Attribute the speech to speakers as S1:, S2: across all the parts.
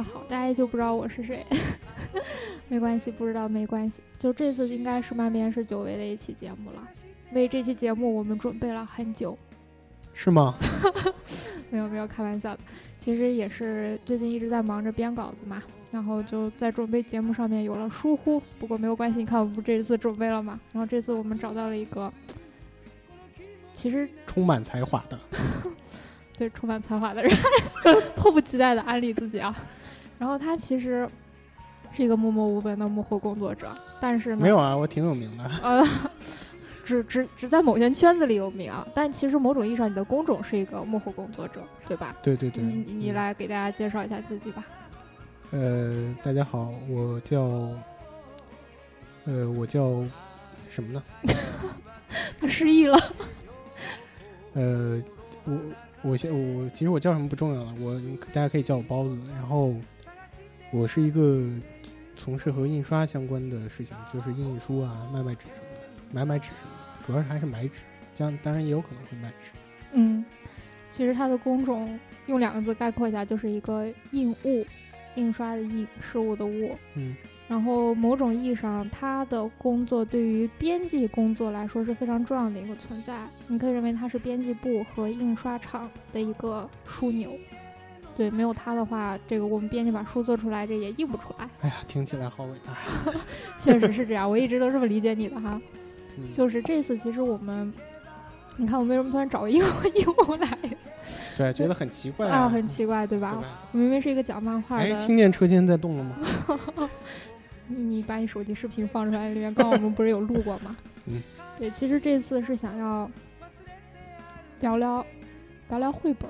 S1: 大家好，大家就不知道我是谁，没关系，不知道没关系。就这次应该是漫边是久违的一期节目了，为这期节目我们准备了很久，
S2: 是吗？
S1: 没 有没有，开玩笑的。其实也是最近一直在忙着编稿子嘛，然后就在准备节目上面有了疏忽。不过没有关系，你看我们不这次准备了嘛？然后这次我们找到了一个，其实
S2: 充满才华的。
S1: 对，充满才华的人，迫不及待的安利自己啊！然后他其实是一个默默无闻的幕后工作者，但是
S2: 没有啊，我挺有名的。
S1: 呃，只只只在某些圈子里有名啊，但其实某种意义上，你的工种是一个幕后工作者，对吧？
S2: 对对对。
S1: 你你来给大家介绍一下自己吧。
S2: 呃，大家好，我叫呃，我叫什么呢？
S1: 他失忆了。
S2: 呃，我。我现我其实我叫什么不重要了，我大家可以叫我包子。然后我是一个从事和印刷相关的事情，就是印书啊、卖卖纸什么的，买买纸什么的，主要是还是买纸，这样当然也有可能会卖纸。
S1: 嗯，其实它的工种用两个字概括一下，就是一个印物，印刷的印，事物的物。
S2: 嗯。
S1: 然后某种意义上，他的工作对于编辑工作来说是非常重要的一个存在。你可以认为他是编辑部和印刷厂的一个枢纽。对，没有他的话，这个我们编辑把书做出来，这也印不出来。
S2: 哎呀，听起来好伟大。
S1: 确实是这样，我一直都这么理解你的哈。就是这次，其实我们，你看我为什么突然找个 英文来？
S2: 对，觉得很奇怪
S1: 啊，很奇怪，对吧？我明明是一个讲漫画的。
S2: 哎，听见车间在动了吗？
S1: 你你把你手机视频放出来，里面刚刚我们不是有录过吗？
S2: 嗯，
S1: 对，其实这次是想要聊聊聊聊绘本。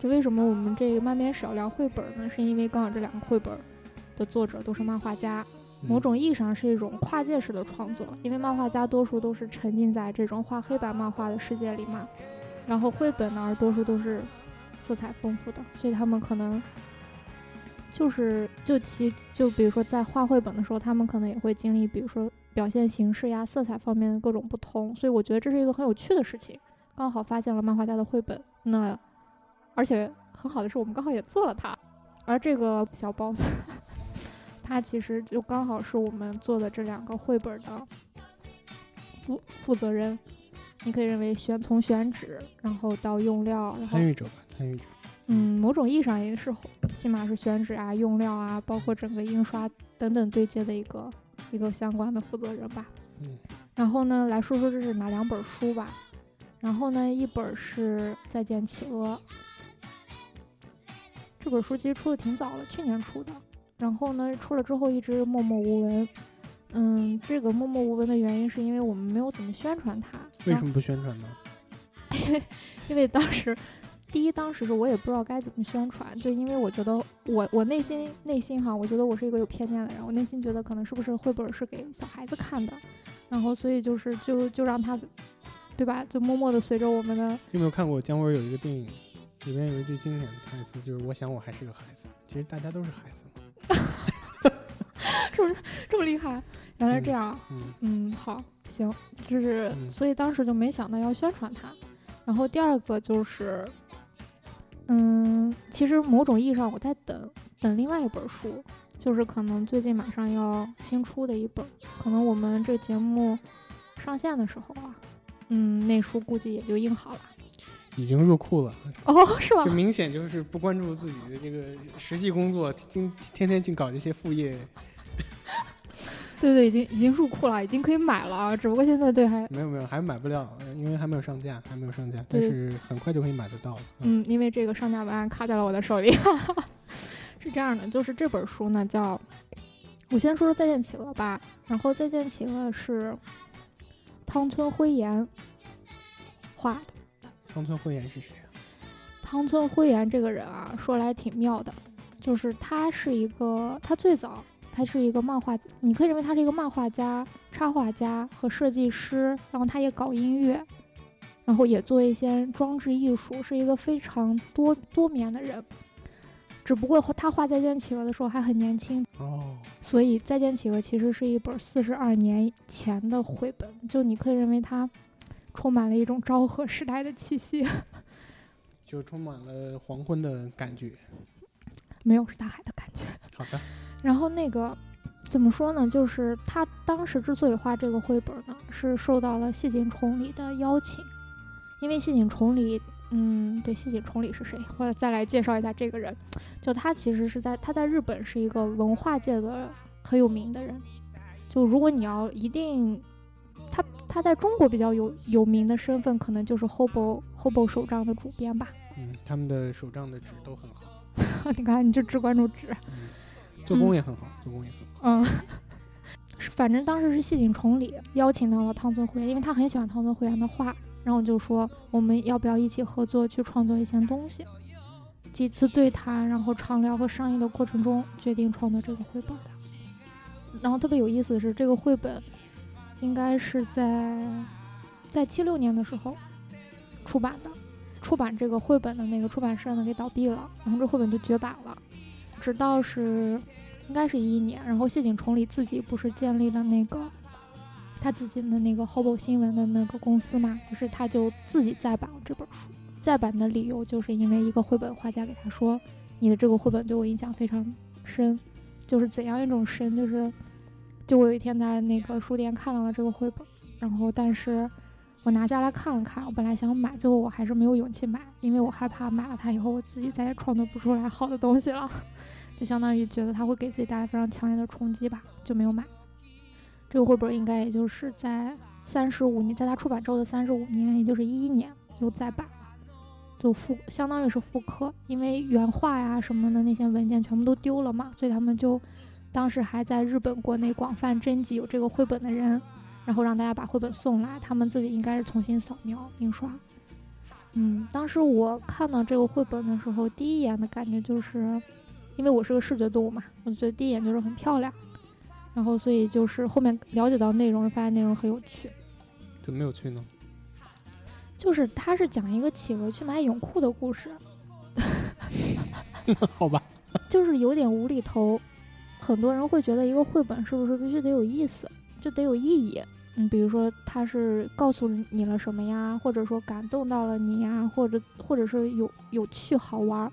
S1: 就为什么我们这个漫边少聊绘本呢？是因为刚好这两个绘本的作者都是漫画家，某种意义上是一种跨界式的创作。因为漫画家多数都是沉浸在这种画黑白漫画的世界里嘛，然后绘本呢，多数都是色彩丰富的，所以他们可能。就是就其就比如说在画绘本的时候，他们可能也会经历，比如说表现形式呀、色彩方面的各种不同，所以我觉得这是一个很有趣的事情。刚好发现了漫画家的绘本，那而且很好的是，我们刚好也做了它。而这个小 boss，他其实就刚好是我们做的这两个绘本的负负责人。你可以认为选从选址，然后到用料，
S2: 参与者吧，参与者。
S1: 嗯，某种意义上也是，起码是选址啊、用料啊，包括整个印刷等等对接的一个一个相关的负责人吧。
S2: 嗯，
S1: 然后呢，来说说这是哪两本书吧。然后呢，一本是《再见企鹅》，这本书其实出的挺早了，去年出的。然后呢，出了之后一直默默无闻。嗯，这个默默无闻的原因是因为我们没有怎么宣传它。
S2: 为什么不宣传呢？
S1: 因 为因为当时。第一，当时是我也不知道该怎么宣传，就因为我觉得我我内心内心哈，我觉得我是一个有偏见的人，我内心觉得可能是不是绘本是给小孩子看的，然后所以就是就就让他，对吧？就默默的随着我们的。
S2: 有没有看过姜文有一个电影，里面有一句经典的台词，就是我想我还是个孩子。其实大家都是孩子
S1: 嘛。是不是这么厉害？原来这样。
S2: 嗯
S1: 嗯，好，行，就是所以当时就没想到要宣传它，然后第二个就是。嗯，其实某种意义上，我在等等另外一本书，就是可能最近马上要新出的一本，可能我们这节目上线的时候啊，嗯，那书估计也就印好了，
S2: 已经入库了。
S1: 哦，是吗？
S2: 就明显就是不关注自己的这个实际工作，今天天净搞这些副业。
S1: 对 对，已经已经入库了，已经可以买了啊！只不过现在对还
S2: 没有没有，还买不了，因为还没有上架，还没有上架，但是很快就可以买得到了。
S1: 嗯，因为这个上架文案卡在了我的手里。是这样的，就是这本书呢，叫我先说说《再见企鹅》吧。然后《再见企鹅》是汤村辉彦画的。
S2: 汤村辉彦是谁啊？
S1: 汤村辉彦这个人啊，说来挺妙的，就是他是一个，他最早。他是一个漫画，你可以认为他是一个漫画家、插画家和设计师，然后他也搞音乐，然后也做一些装置艺术，是一个非常多多面的人。只不过他画《再见企鹅》的时候还很年轻
S2: 哦，
S1: 所以《再见企鹅》其实是一本四十二年前的绘本，就你可以认为它充满了一种昭和时代的气息，
S2: 就充满了黄昏的感觉。
S1: 没有，是大海的感觉。
S2: 好的。
S1: 然后那个怎么说呢？就是他当时之所以画这个绘本呢，是受到了细井崇礼的邀请，因为细井崇礼，嗯，对，细井崇礼是谁？我再来介绍一下这个人，就他其实是在他在日本是一个文化界的很有名的人。就如果你要一定，他他在中国比较有有名的身份，可能就是 Hobo Hobo 手账的主编吧。
S2: 嗯，他们的手账的纸都很好。
S1: 你看，你就只关注纸。
S2: 嗯，做工也很好，做工也很好。
S1: 嗯，反正当时是细井崇礼邀请到了汤村惠因为他很喜欢汤村惠彦的画，然后就说我们要不要一起合作去创作一些东西。几次对谈，然后畅聊和商议的过程中，决定创作这个绘本的。然后特别有意思的是，这个绘本应该是在在七六年的时候出版的。出版这个绘本的那个出版社呢，给倒闭了，然后这绘本就绝版了。直到是应该是一一年，然后谢景崇里自己不是建立了那个他自己的那个 Hobo 新闻的那个公司嘛，于是他就自己再版了这本书。再版的理由就是因为一个绘本画家给他说：“你的这个绘本对我影响非常深，就是怎样一种深，就是。”就我有一天在那个书店看到了这个绘本，然后但是我拿下来看了看，我本来想买，最后我还是没有勇气买，因为我害怕买了它以后我自己再也创作不出来好的东西了，就相当于觉得它会给自己带来非常强烈的冲击吧，就没有买。这个绘本应该也就是在三十五年，在它出版之后的三十五年，也就是一一年又再版了，就复相当于是复刻，因为原画呀什么的那些文件全部都丢了嘛，所以他们就。当时还在日本国内广泛征集有这个绘本的人，然后让大家把绘本送来，他们自己应该是重新扫描印刷。嗯，当时我看到这个绘本的时候，第一眼的感觉就是，因为我是个视觉动物嘛，我觉得第一眼就是很漂亮，然后所以就是后面了解到内容，发现内容很有趣。
S2: 怎么有趣呢？
S1: 就是它是讲一个企鹅去买泳裤的故事。
S2: 好吧。
S1: 就是有点无厘头。很多人会觉得一个绘本是不是必须得有意思，就得有意义？嗯，比如说它是告诉你了什么呀，或者说感动到了你呀，或者或者是有有趣好玩儿？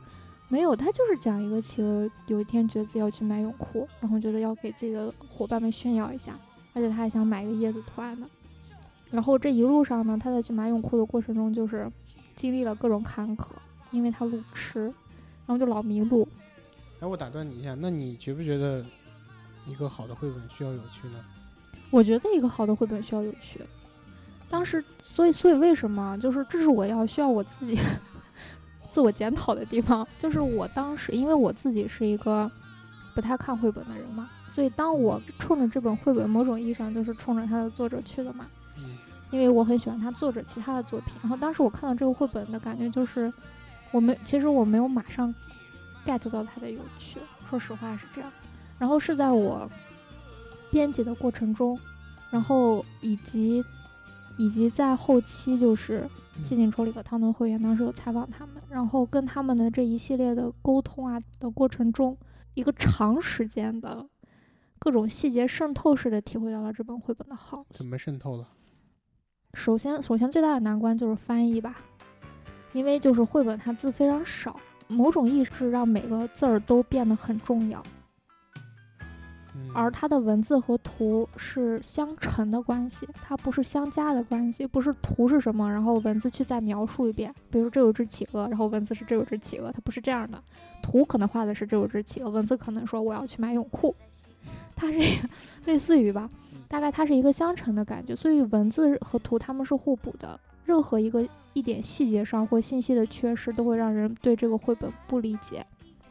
S1: 没有，他就是讲一个企鹅有一天觉得自己要去买泳裤，然后觉得要给自己的伙伴们炫耀一下，而且他还想买一个叶子图案的。然后这一路上呢，他在去买泳裤的过程中，就是经历了各种坎坷，因为他路痴，然后就老迷路。
S2: 哎，我打断你一下，那你觉不觉得一个好的绘本需要有趣呢？
S1: 我觉得一个好的绘本需要有趣。当时，所以，所以为什么？就是这是我要需要我自己 自我检讨的地方。就是我当时，因为我自己是一个不太看绘本的人嘛，所以当我冲着这本绘本，某种意义上就是冲着它的作者去的嘛。
S2: 嗯。
S1: 因为我很喜欢他作者其他的作品。然后当时我看到这个绘本的感觉就是，我没，其实我没有马上。Get 到它的有趣，说实话是这样。然后是在我编辑的过程中，然后以及以及在后期，就是谢景抽里和汤顿会员当时有采访他们，然后跟他们的这一系列的沟通啊的过程中，一个长时间的各种细节渗透式的体会到了这本绘本的好。
S2: 怎么渗透了？
S1: 首先，首先最大的难关就是翻译吧，因为就是绘本它字非常少。某种意识让每个字儿都变得很重要，而它的文字和图是相乘的关系，它不是相加的关系，不是图是什么，然后文字去再描述一遍。比如这有只企鹅，然后文字是这有只企鹅，它不是这样的。图可能画的是这有只企鹅，文字可能说我要去买泳裤，它是 类似于吧，大概它是一个相乘的感觉，所以文字和图它们是互补的。任何一个一点细节上或信息的缺失，都会让人对这个绘本不理解。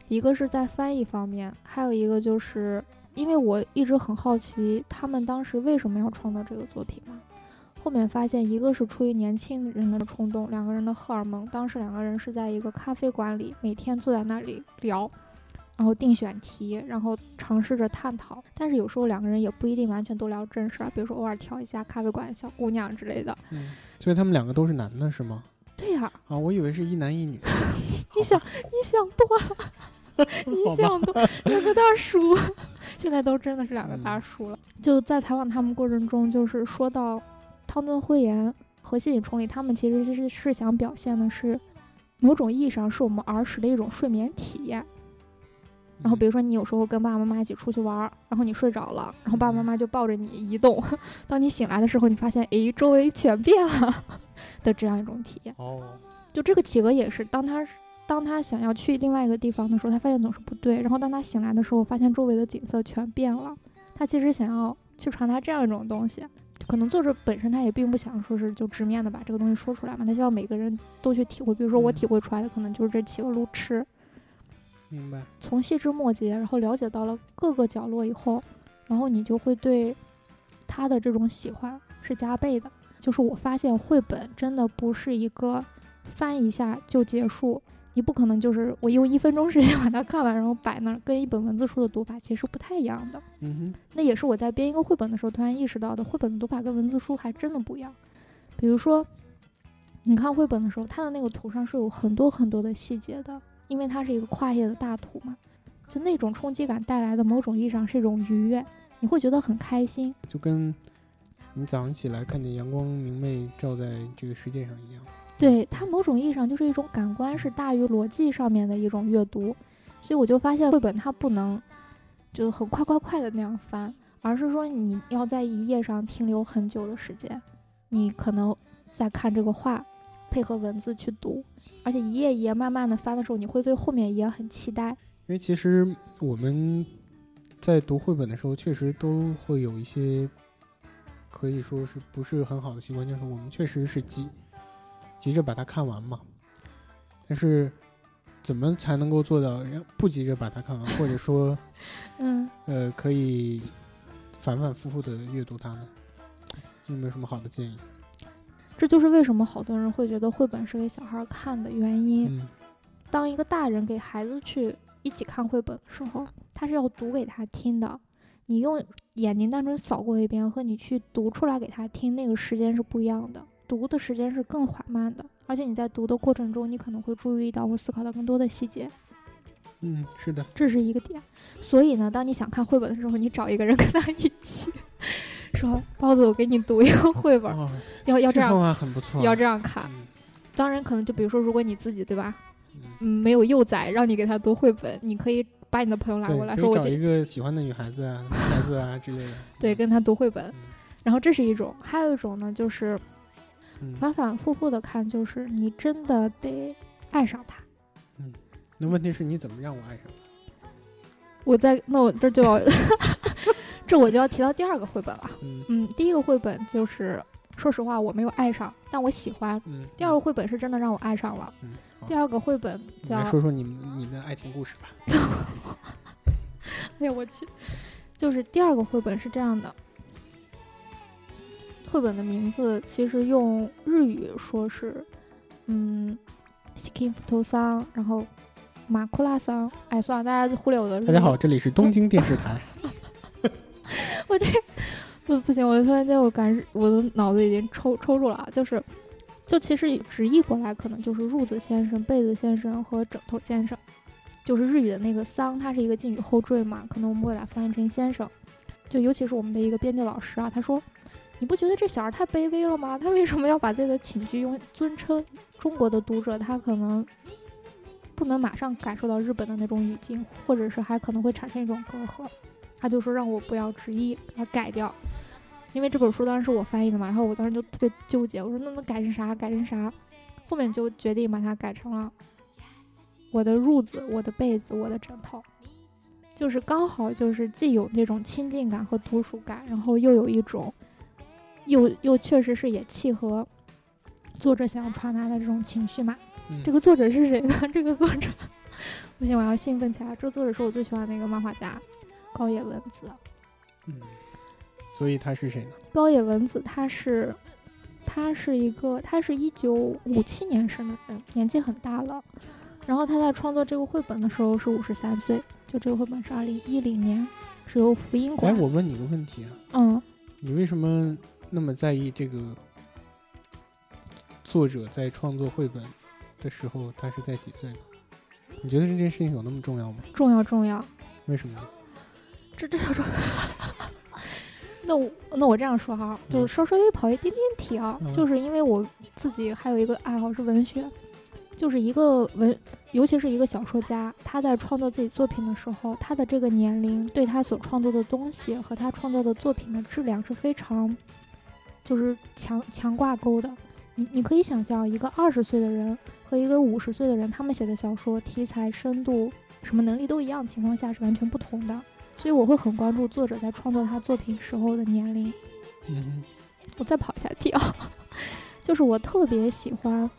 S1: 一个是在翻译方面，还有一个就是因为我一直很好奇他们当时为什么要创造这个作品嘛。后面发现，一个是出于年轻人的冲动，两个人的荷尔蒙。当时两个人是在一个咖啡馆里，每天坐在那里聊。然后定选题，然后尝试着探讨，但是有时候两个人也不一定完全都聊正事儿，比如说偶尔挑一下咖啡馆小姑娘之类的。
S2: 嗯，所以他们两个都是男的，是吗？
S1: 对呀。
S2: 啊，我以为是一男一女。
S1: 你想，你想多了，你想多。两个大叔，现在都真的是两个大叔了。就在采访他们过程中，就是说到汤顿辉言和谢景崇礼，他们其实是是想表现的是某种意义上是我们儿时的一种睡眠体验。然后比如说你有时候跟爸爸妈妈一起出去玩儿，然后你睡着了，然后爸爸妈妈就抱着你移动，当你醒来的时候，你发现诶周围全变了 的这样一种体验。
S2: 哦，
S1: 就这个企鹅也是，当他当他想要去另外一个地方的时候，他发现总是不对，然后当他醒来的时候，发现周围的景色全变了。他其实想要去传达这样一种东西，可能作者本身他也并不想说是就直面的把这个东西说出来嘛，他希望每个人都去体会。比如说我
S2: 嗯
S1: 体会出来的可能就是这企鹅路痴，
S2: 明白。
S1: 从细枝末节，然后了解到了各个角落以后，然后你就会对他的这种喜欢是加倍的。就是我发现绘本真的不是一个翻一下就结束，你不可能就是我用一分钟时间把它看完，然后摆那儿，跟一本文字书的读法其实不太一样的。
S2: 嗯哼，
S1: 那也是我在编一个绘本的时候突然意识到的，绘本的读法跟文字书还真的不一样。比如说，你看绘本的时候，它的那个图上是有很多很多的细节的，因为它是一个跨页的大图嘛，就那种冲击感带来的某种意义上是一种愉悦，你会觉得很开心。
S2: 就跟你早上起来看见阳光明媚照在这个世界上一样。
S1: 对它某种意义上就是一种感官是大于逻辑上面的一种阅读，所以我就发现绘本它不能就很快快快的那样翻，而是说你要在一页上停留很久的时间，你可能在看这个画，配合文字去读，而且一页一页慢慢的翻的时候，你会对后面一页很期待。
S2: 因为其实我们在读绘本的时候，确实都会有一些可以说是不是很好的习惯，就是我们确实是急急着把它看完嘛。但是怎么才能够做到不急着把它看完，或者说
S1: 嗯，
S2: 呃可以反反复复的阅读它呢？有没有什么好的建议？
S1: 这就是为什么好多人会觉得绘本是给小孩看的原因。
S2: 嗯
S1: 当一个大人给孩子去一起看绘本的时候，他是要读给他听的。你用眼睛单纯扫过一遍，和你去读出来给他听，那个时间是不一样的。读的时间是更缓慢的，而且你在读的过程中，你可能会注意到或思考到更多的细节，
S2: 嗯，是的，
S1: 这是一个点。所以呢，当你想看绘本的时候，你找一个人跟他一起，说包子，我给你读一个绘本，
S2: 哦，
S1: 要要这样，要这样看。
S2: 嗯
S1: 当然，可能就比如说，如果你自己对吧，
S2: 嗯。
S1: 嗯，没有幼崽让你给他读绘本，你可以把你的朋友拉，过来说，我
S2: 找一个喜欢的女孩子啊、男孩子啊 之类的。
S1: 对跟他读绘本。
S2: 嗯
S1: 然后这是一种，还有一种呢，就是
S2: 嗯，
S1: 反反复复的看，就是你真的得爱上他。
S2: 嗯那问题是你怎么让我爱上他？
S1: 我在那我这就要，这我就要提到第二个绘本了。
S2: 嗯
S1: 嗯，第一个绘本就是，说实话我没有爱上，但我喜欢。
S2: 嗯。
S1: 第二个绘本是真的让我爱上了。
S2: 嗯，
S1: 第二个绘本叫
S2: 说说你们你的爱情故事吧。
S1: 哎呀，我去，就是第二个绘本是这样的，绘本的名字其实用日语说是，嗯，西金福头桑，然后马库拉桑。哎，算了，大家就忽略我的。
S2: 大家好，，这里是东京电视台。
S1: 我这不不行，我突然间我感我的脑子已经抽抽住了啊，就是。就其实直译过来可能就是褥子先生、被子先生和枕头先生，就是日语的那个桑，它是一个敬语后缀嘛，可能我们会把它翻译成先生。就尤其是我们的一个编辑老师啊，他说：“你不觉得这小孩太卑微了吗？他为什么要把自己的寝具用尊称？中国的读者他可能不能马上感受到日本的那种语境，或者是还可能会产生一种隔阂。”他就说让我不要执意，把它改掉。因为这本书当时是我翻译的嘛，然后我当时就特别纠结，我说那能改成啥？改成啥？后面就决定把它改成了我的褥子、我的被子、我的枕头，就是刚好就是既有那种亲近感和独属感，然后又有一种，又又确实是也契合作者想要传达的这种情绪嘛。
S2: 嗯
S1: 这个作者是谁呢？这个作者，不行，我要兴奋起来。这个作者是我最喜欢的一个漫画家，高野文子。
S2: 嗯，所以他是谁呢？
S1: 高野文子，他是，他是一个，他是一九五七年生的人，年纪很大了。然后他在创作这个绘本的时候是五十三岁，就这个绘本是二零一零年，是由福音
S2: 哎，
S1: 馆。
S2: 我问你个问题啊，
S1: 嗯，
S2: 你为什么那么在意这个作者在创作绘本的时候，他是在几岁呢？你觉得这件事情有那么重要吗？
S1: 重要重要。
S2: 为什么呢？
S1: 这这说，那我那我这样说哈，就是稍稍微跑一点点题啊，
S2: 嗯
S1: 就是因为我自己还有一个爱好是文学，就是一个文，尤其是一个小说家，他在创作自己作品的时候，他的这个年龄对他所创作的东西和他创作的作品的质量是非常，就是强强挂钩的。你你可以想象，一个二十岁的人和一个五十岁的人，他们写的小说题材、深度、什么能力都一样情况下是完全不同的。所以我会很关注作者在创作他作品时候的年龄。
S2: 嗯
S1: 我再跑一下题啊，就是我特别喜欢，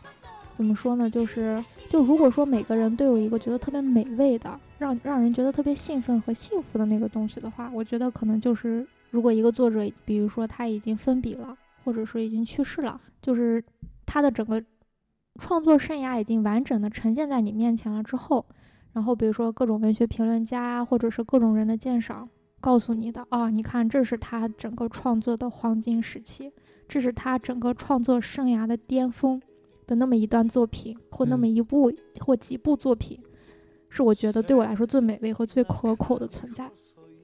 S1: 怎么说呢？就是就如果说每个人都有一个觉得特别美味的，让让人觉得特别兴奋和幸福的那个东西的话，我觉得可能就是如果一个作者，比如说他已经分笔了，或者说已经去世了，就是他的整个创作生涯已经完整的呈现在你面前了之后，然后比如说各种文学评论家或者是各种人的鉴赏。告诉你的啊，你看，这是他整个创作的黄金时期，这是他整个创作生涯的巅峰的那么一段作品，或那么一部或几部作品，是我觉得对我来说最美味和最可口的存在。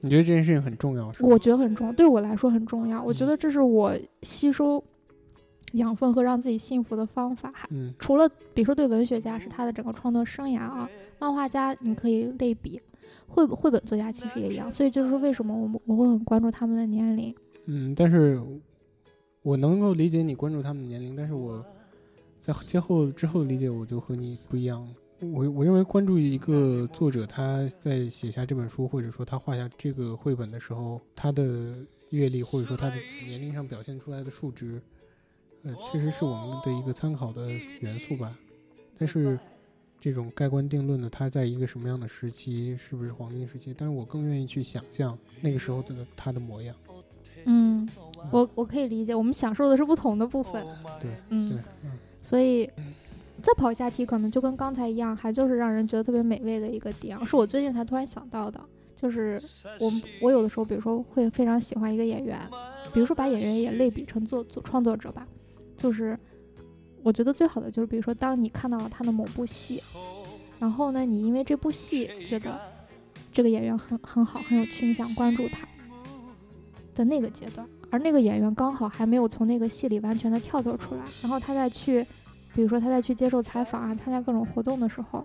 S2: 你觉得这件事情很重要？是
S1: 我觉得很重要，对我来说很重要。我觉得这是我吸收养分和让自己幸福的方法。
S2: 嗯，
S1: 除了比如说对文学家是他的整个创作生涯啊，漫画家你可以类比。绘绘本作家其实也一样，所以就是为什么我们我会很关注他们的年龄。
S2: 嗯，但是我能够理解你关注他们的年龄，但是我在今后之后的理解我就和你不一样。我我认为关注一个作者他在写下这本书，或者说他画下这个绘本的时候，他的阅历或者说他的年龄上表现出来的数值，呃，确实是我们的一个参考的元素吧。但是。这种盖棺定论的，它在一个什么样的时期，是不是黄金时期？但是我更愿意去想象那个时候的他的模样。
S1: 嗯，我我可以理解，我们享受的是不同的部分。
S2: 对，
S1: 嗯，所以再跑一下题，可能就跟刚才一样，还就是让人觉得特别美味的一个点，是我最近才突然想到的，就是我我有的时候，比如说会非常喜欢一个演员，比如说把演员也类比成作作创作者吧，就是。我觉得最好的就是，比如说，当你看到了他的某部戏，然后呢，你因为这部戏觉得这个演员很很好，很有趣，你想关注他的那个阶段，而那个演员刚好还没有从那个戏里完全的跳脱出来，然后他再去，比如说他在去接受采访啊，参加各种活动的时候，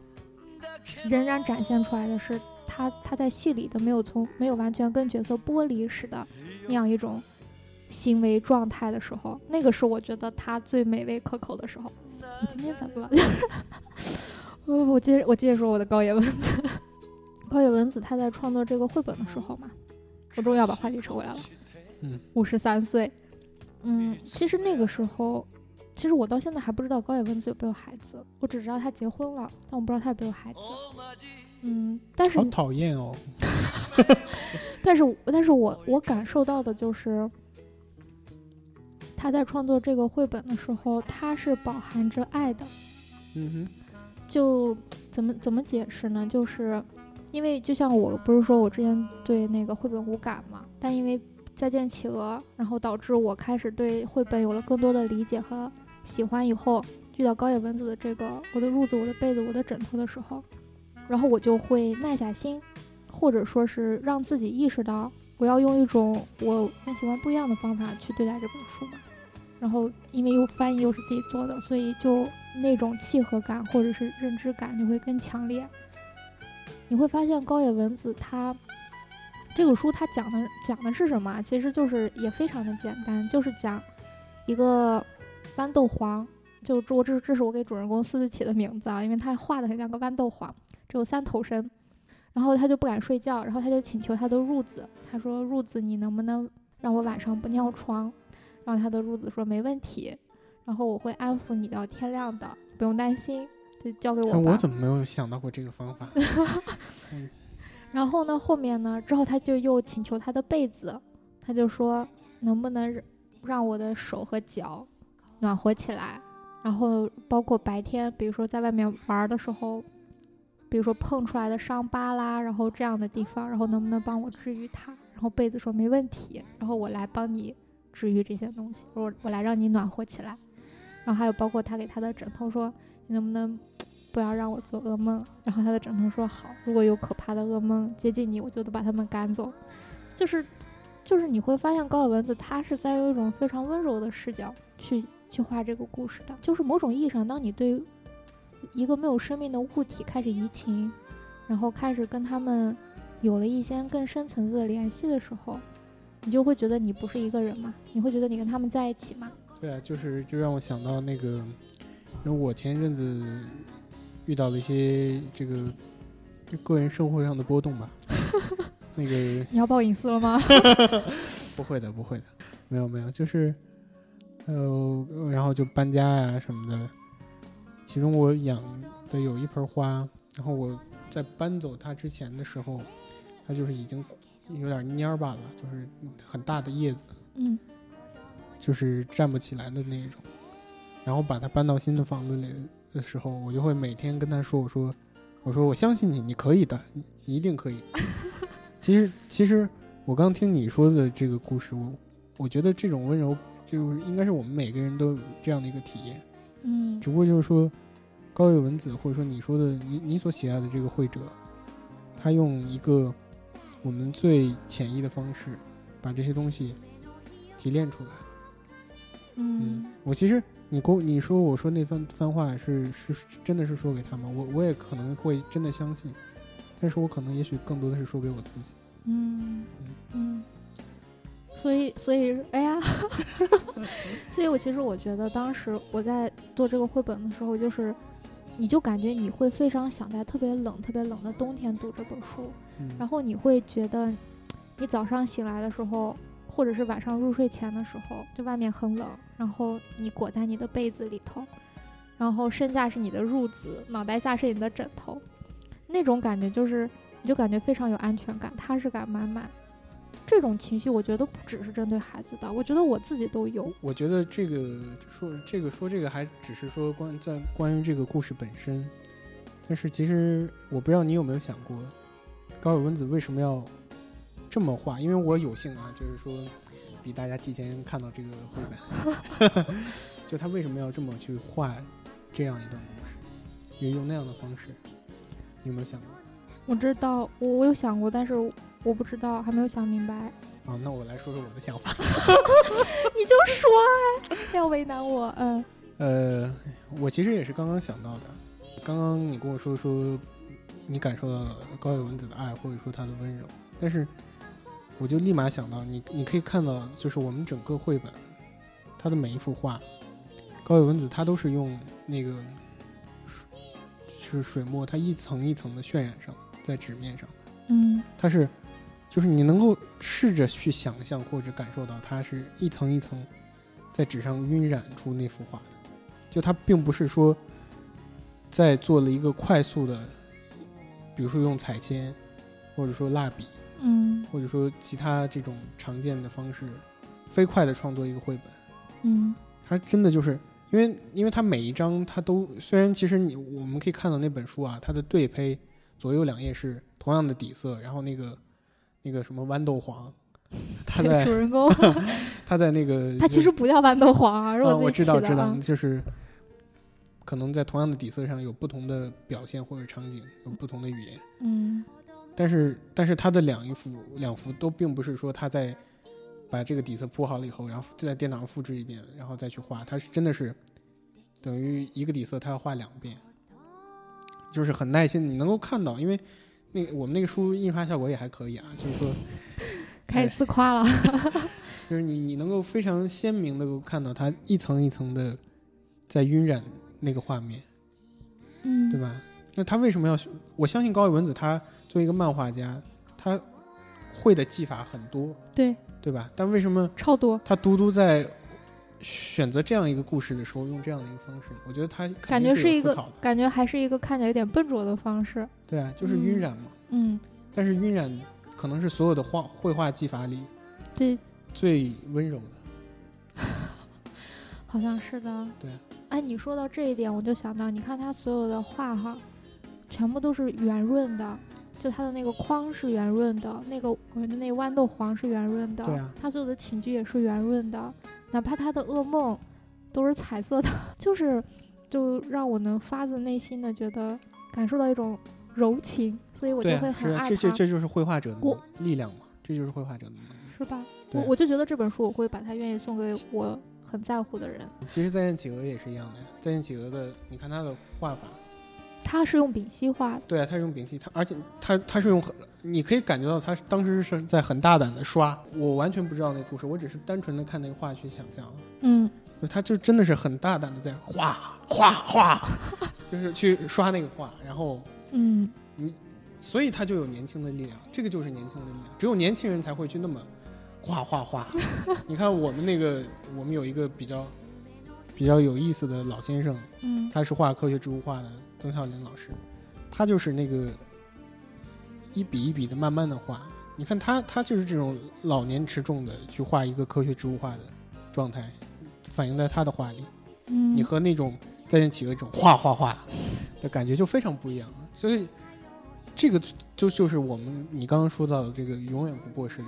S1: 仍然展现出来的是他他在戏里的没有从没有完全跟角色剥离时的那样一种。行为状态的时候，那个是我觉得他最美味可口的时候。我今天怎么了？我我接着我接着说我的高野文子。高野文子他在创作这个绘本的时候嘛，我终于要把话题扯回来了。
S2: 嗯，
S1: 五十三岁。嗯，其实那个时候，其实我到现在还不知道高野文子有没有孩子，我只知道他结婚了，但我不知道他有没有孩子。嗯，但是
S2: 好讨厌哦。
S1: 但是但是我我感受到的就是。他在创作这个绘本的时候，他是饱含着爱的。
S2: 嗯哼，
S1: 就怎么怎么解释呢？就是因为就像我不是说我之前对那个绘本无感嘛，但因为再见企鹅，然后导致我开始对绘本有了更多的理解和喜欢。以后遇到高野文子的这个《我的褥子、我的被子、我的枕头》的时候，然后我就会耐下心，或者说是让自己意识到，我要用一种我很喜欢不一样的方法去对待这本书嘛。然后，因为又翻译又是自己做的，所以就那种契合感或者是认知感就会更强烈。你会发现高野文子他这个书他讲的讲的是什么？其实就是也非常的简单，就是讲一个豌豆黄，就我这这是我给主人公私自起的名字啊，因为他画的很像个豌豆黄，只有三头身，然后他就不敢睡觉，然后他就请求他的褥子，他说褥子你能不能让我晚上不尿床？然后他的褥子说没问题，然后我会安抚你到天亮的，不用担心，就交给我
S2: 吧。我怎么没有想到过这个方法？
S1: 然后呢，后面呢，之后他就又请求他的被子，他就说能不能让我的手和脚暖和起来，然后包括白天，比如说在外面玩的时候，比如说碰出来的伤疤啦，然后这样的地方，然后能不能帮我治愈它？然后被子说没问题，然后我来帮你。治愈这些东西，我我来让你暖和起来，然后还有包括他给他的枕头说，你能不能不要让我做噩梦？然后他的枕头说好，如果有可怕的噩梦接近你，我就得把他们赶走。就是就是你会发现高尔文子他是在用一种非常温柔的视角去去画这个故事的。就是某种意义上，当你对一个没有生命的物体开始移情，然后开始跟他们有了一些更深层次的联系的时候，你就会觉得你不是一个人嘛，你会觉得你跟他们在一起嘛。
S2: 对啊，就是就让我想到那个，因为我前一阵子遇到了一些这个就个人生活上的波动吧。那个
S1: 你要报隐私了吗？
S2: 不会的，不会的，没有没有，就是呃，然后就搬家呀、什么的。其中我养的有一盆花，然后我在搬走它之前的时候，它就是已经有点蔫儿吧了，就是很大的叶子，
S1: 嗯
S2: 就是站不起来的那种。然后把它搬到新的房子里的时候，我就会每天跟他说：“我说，我说我相信你，你可以的，你你一定可以。”其实，其实我刚听你说的这个故事，我我觉得这种温柔，就是应该是我们每个人都有这样的一个体验。
S1: 嗯
S2: 只不过就是说，高月文子或者说你说的你你所喜爱的这个会者，他用一个我们最潜意的方式，把这些东西提炼出来。
S1: 嗯
S2: 我其实你跟你说我说那番番话是是是真的是说给他们？我我也可能会真的相信，但是我可能也许更多的是说给我自己。
S1: 嗯嗯，所以所以哎呀，所以我其实我觉得当时我在做这个绘本的时候，就是你就感觉你会非常想在特别冷特别冷的冬天读这本书，
S2: 嗯，
S1: 然后你会觉得你早上醒来的时候。或者是晚上入睡前的时候，就外面很冷，然后你裹在你的被子里头，然后身下是你的褥子，脑袋下是你的枕头，那种感觉就是你就感觉非常有安全感，踏实感满满。这种情绪，我觉得不只是针对孩子的，我觉得我自己都有。
S2: 我觉得这个说这个说这个还只是说关在关于这个故事本身，但是其实我不知道你有没有想过，高尔文子为什么要这么画？因为我有幸啊，就是说比大家提前看到这个绘本，就他为什么要这么去画这样一段故事，也用那样的方式，你有没有想过？
S1: 我知道，我我有想过，但是我不知道，还没有想明白。
S2: 啊，那我来说说我的想法。
S1: 你就说啊，不要为难我。嗯
S2: 呃，我其实也是刚刚想到的。刚刚你跟我说说，你感受到了高野文子的爱，或者说她的温柔，但是我就立马想到，你你可以看到，就是我们整个绘本，它的每一幅画，高野文子她都是用那个是水墨，它一层一层的渲染上在纸面上，
S1: 嗯
S2: 它是就是你能够试着去想象或者感受到，它是一层一层在纸上晕染出那幅画的。就它并不是说在做了一个快速的，比如说用彩铅，或者说蜡笔，
S1: 嗯
S2: 或者说其他这种常见的方式，飞快的创作一个绘本。
S1: 嗯
S2: 它真的就是因为，因为它每一张它都虽然其实你我们可以看到那本书啊，它的对胚左右两页是同样的底色，然后那个那个什么豌豆黄，他在
S1: 主人公
S2: 他在那个
S1: 他其实不叫豌豆黄啊，是
S2: 我，
S1: 自己起
S2: 我知道知道。就是可能在同样的底色上有不同的表现或者场景，有不同的语言，
S1: 嗯。
S2: 但是但是他的两一幅两幅都并不是说他在把这个底色铺好了以后，然后在电脑上复制一遍，然后再去画，他是真的是等于一个底色他要画两遍，就是很耐心，你能够看到，因为那个我们那个书印刷效果也还可以啊，就是说
S1: 开始自夸了。
S2: 就是你你能够非常鲜明的看到它一层一层的在晕染那个画面，
S1: 嗯，
S2: 对吧？那他为什么要？我相信高野文子他作为一个漫画家，他会的技法很多，
S1: 对，
S2: 对吧？但为什么
S1: 超多，
S2: 他独独在选择这样一个故事的时候用这样的一个方式？我觉得他
S1: 感觉是一个感觉还是一个看起来有点笨拙的方式。
S2: 对啊，就是晕染嘛。
S1: 嗯，
S2: 但是晕染可能是所有的画绘画技法里
S1: 最
S2: 最温柔的。
S1: 好像是的。
S2: 对啊。
S1: 哎，你说到这一点，我就想到，你看他所有的画哈，全部都是圆润的，就他的那个框是圆润的，那个我们的那豌豆黄是圆润的，
S2: 对啊
S1: 他所有的寝具也是圆润的，哪怕他的噩梦都是彩色的，就是就让我能发自内心的觉得感受到一种柔情，所以我就会很爱
S2: 这这
S1: 他，
S2: 这就是绘画者的力量嘛，这就是绘画者的能力。
S1: 是吧？我我就觉得这本书我会把它愿意送给我很在乎的人。
S2: 其实《再见企鹅》也是一样的呀，《再见企鹅》的，你看它的画法，
S1: 他是用丙烯画的，
S2: 对啊，他是用丙烯，他而且他他是用很，你可以感觉到他当时是在很大胆的刷，我完全不知道那个故事，我只是单纯的看那个画去想象，
S1: 嗯。
S2: 他就真的是很大胆的在画画画，就是去刷那个画，然后
S1: 嗯。
S2: 你所以他就有年轻的力量，这个就是年轻的力量，只有年轻人才会去那么画画画。你看我们那个，我们有一个比较比较有意思的老先生，
S1: 嗯
S2: 他是画科学植物画的曾孝林老师，他就是那个一笔一笔的慢慢的画。你看他，他就是这种老年持重的去画一个科学植物画的状态，反映在他的画里。
S1: 嗯，
S2: 你和那种再见企鹅这种画画画的感觉就非常不一样。所以这个就就是我们你刚刚说到的这个永远不过时的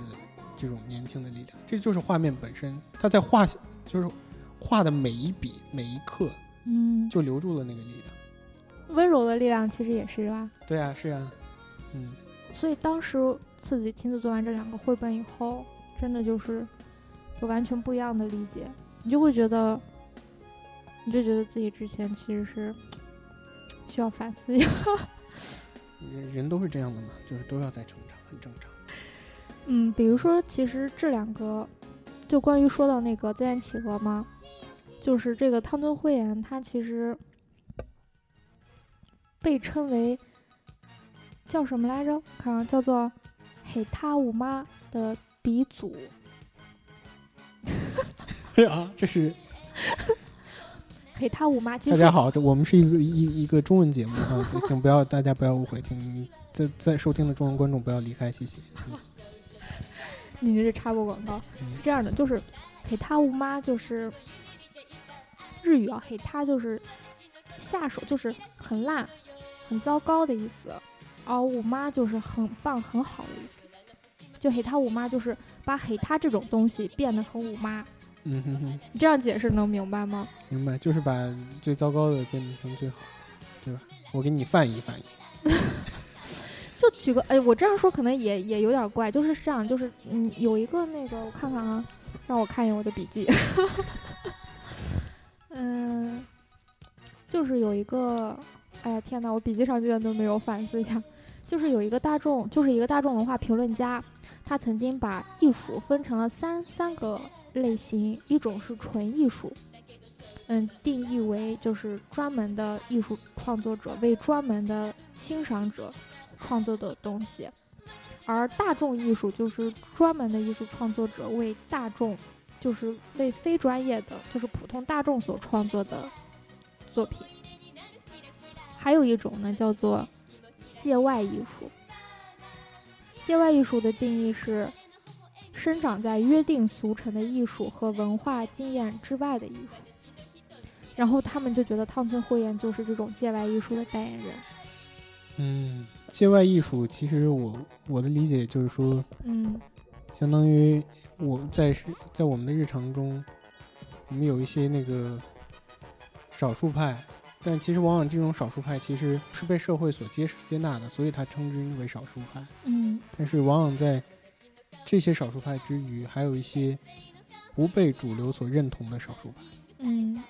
S2: 这种年轻的力量，这就是画面本身，他在画就是画的每一笔每一刻
S1: 嗯
S2: 就留住了那个力量。
S1: 温柔的力量其实也是吧。
S2: 对啊，是啊，嗯，
S1: 所以当时自己亲自做完这两个绘本以后，真的就是有完全不一样的理解，你就会觉得，你就觉得自己之前其实是需要反思一下。
S2: 人 人都是这样的嘛，就是都要在成长，很正常。
S1: 嗯，比如说，其实这两个，就关于说到那个再见企鹅嘛，就是这个汤敦慧眼，他其实被称为叫什么来着？看啊，叫做黑塔乌妈的鼻祖。
S2: 对啊，这是
S1: 黑塔乌妈，
S2: 大家好，这我们是一个一一个中文节目啊，请请不要大家不要误会，请在在收听的中文观众不要离开，谢谢。嗯
S1: 你这是插播广告。这样的，就是黑塔乌妈就是日语啊，黑塔就是下手，就是很烂、很糟糕的意思，而五妈就是很棒、很好的意思。就黑他五妈就是把黑他这种东西变得很五妈，
S2: 嗯哼哼，
S1: 你这样解释能明白吗？
S2: 明白，就是把最糟糕的变成最好，对吧？我给你翻译翻译。
S1: 就举个，哎，我这样说可能也也有点怪，就是这样，就是嗯，有一个那个，我看看啊，让我看一眼我的笔记，嗯，就是有一个，哎呀天呐，我笔记上居然都没有反思一下，就是有一个大众，就是一个大众文化评论家，他曾经把艺术分成了三三个类型，一种是纯艺术，嗯，定义为就是专门的艺术创作者为专门的欣赏者创作的东西，而大众艺术就是专门的艺术创作者为大众，就是为非专业的，就是普通大众所创作的作品。还有一种呢，叫做界外艺术。界外艺术的定义是生长在约定俗成的艺术和文化经验之外的艺术。然后他们就觉得汤村慧彦就是这种界外艺术的代言人。
S2: 嗯，界外艺术其实我我的理解就是说，
S1: 嗯
S2: 相当于我在是在我们的日常中，我们有一些那个少数派，但其实往往这种少数派其实是被社会所接接纳的，所以他称之为少数派。
S1: 嗯
S2: 但是往往在这些少数派之余，还有一些不被主流所认同的少数派。
S1: 嗯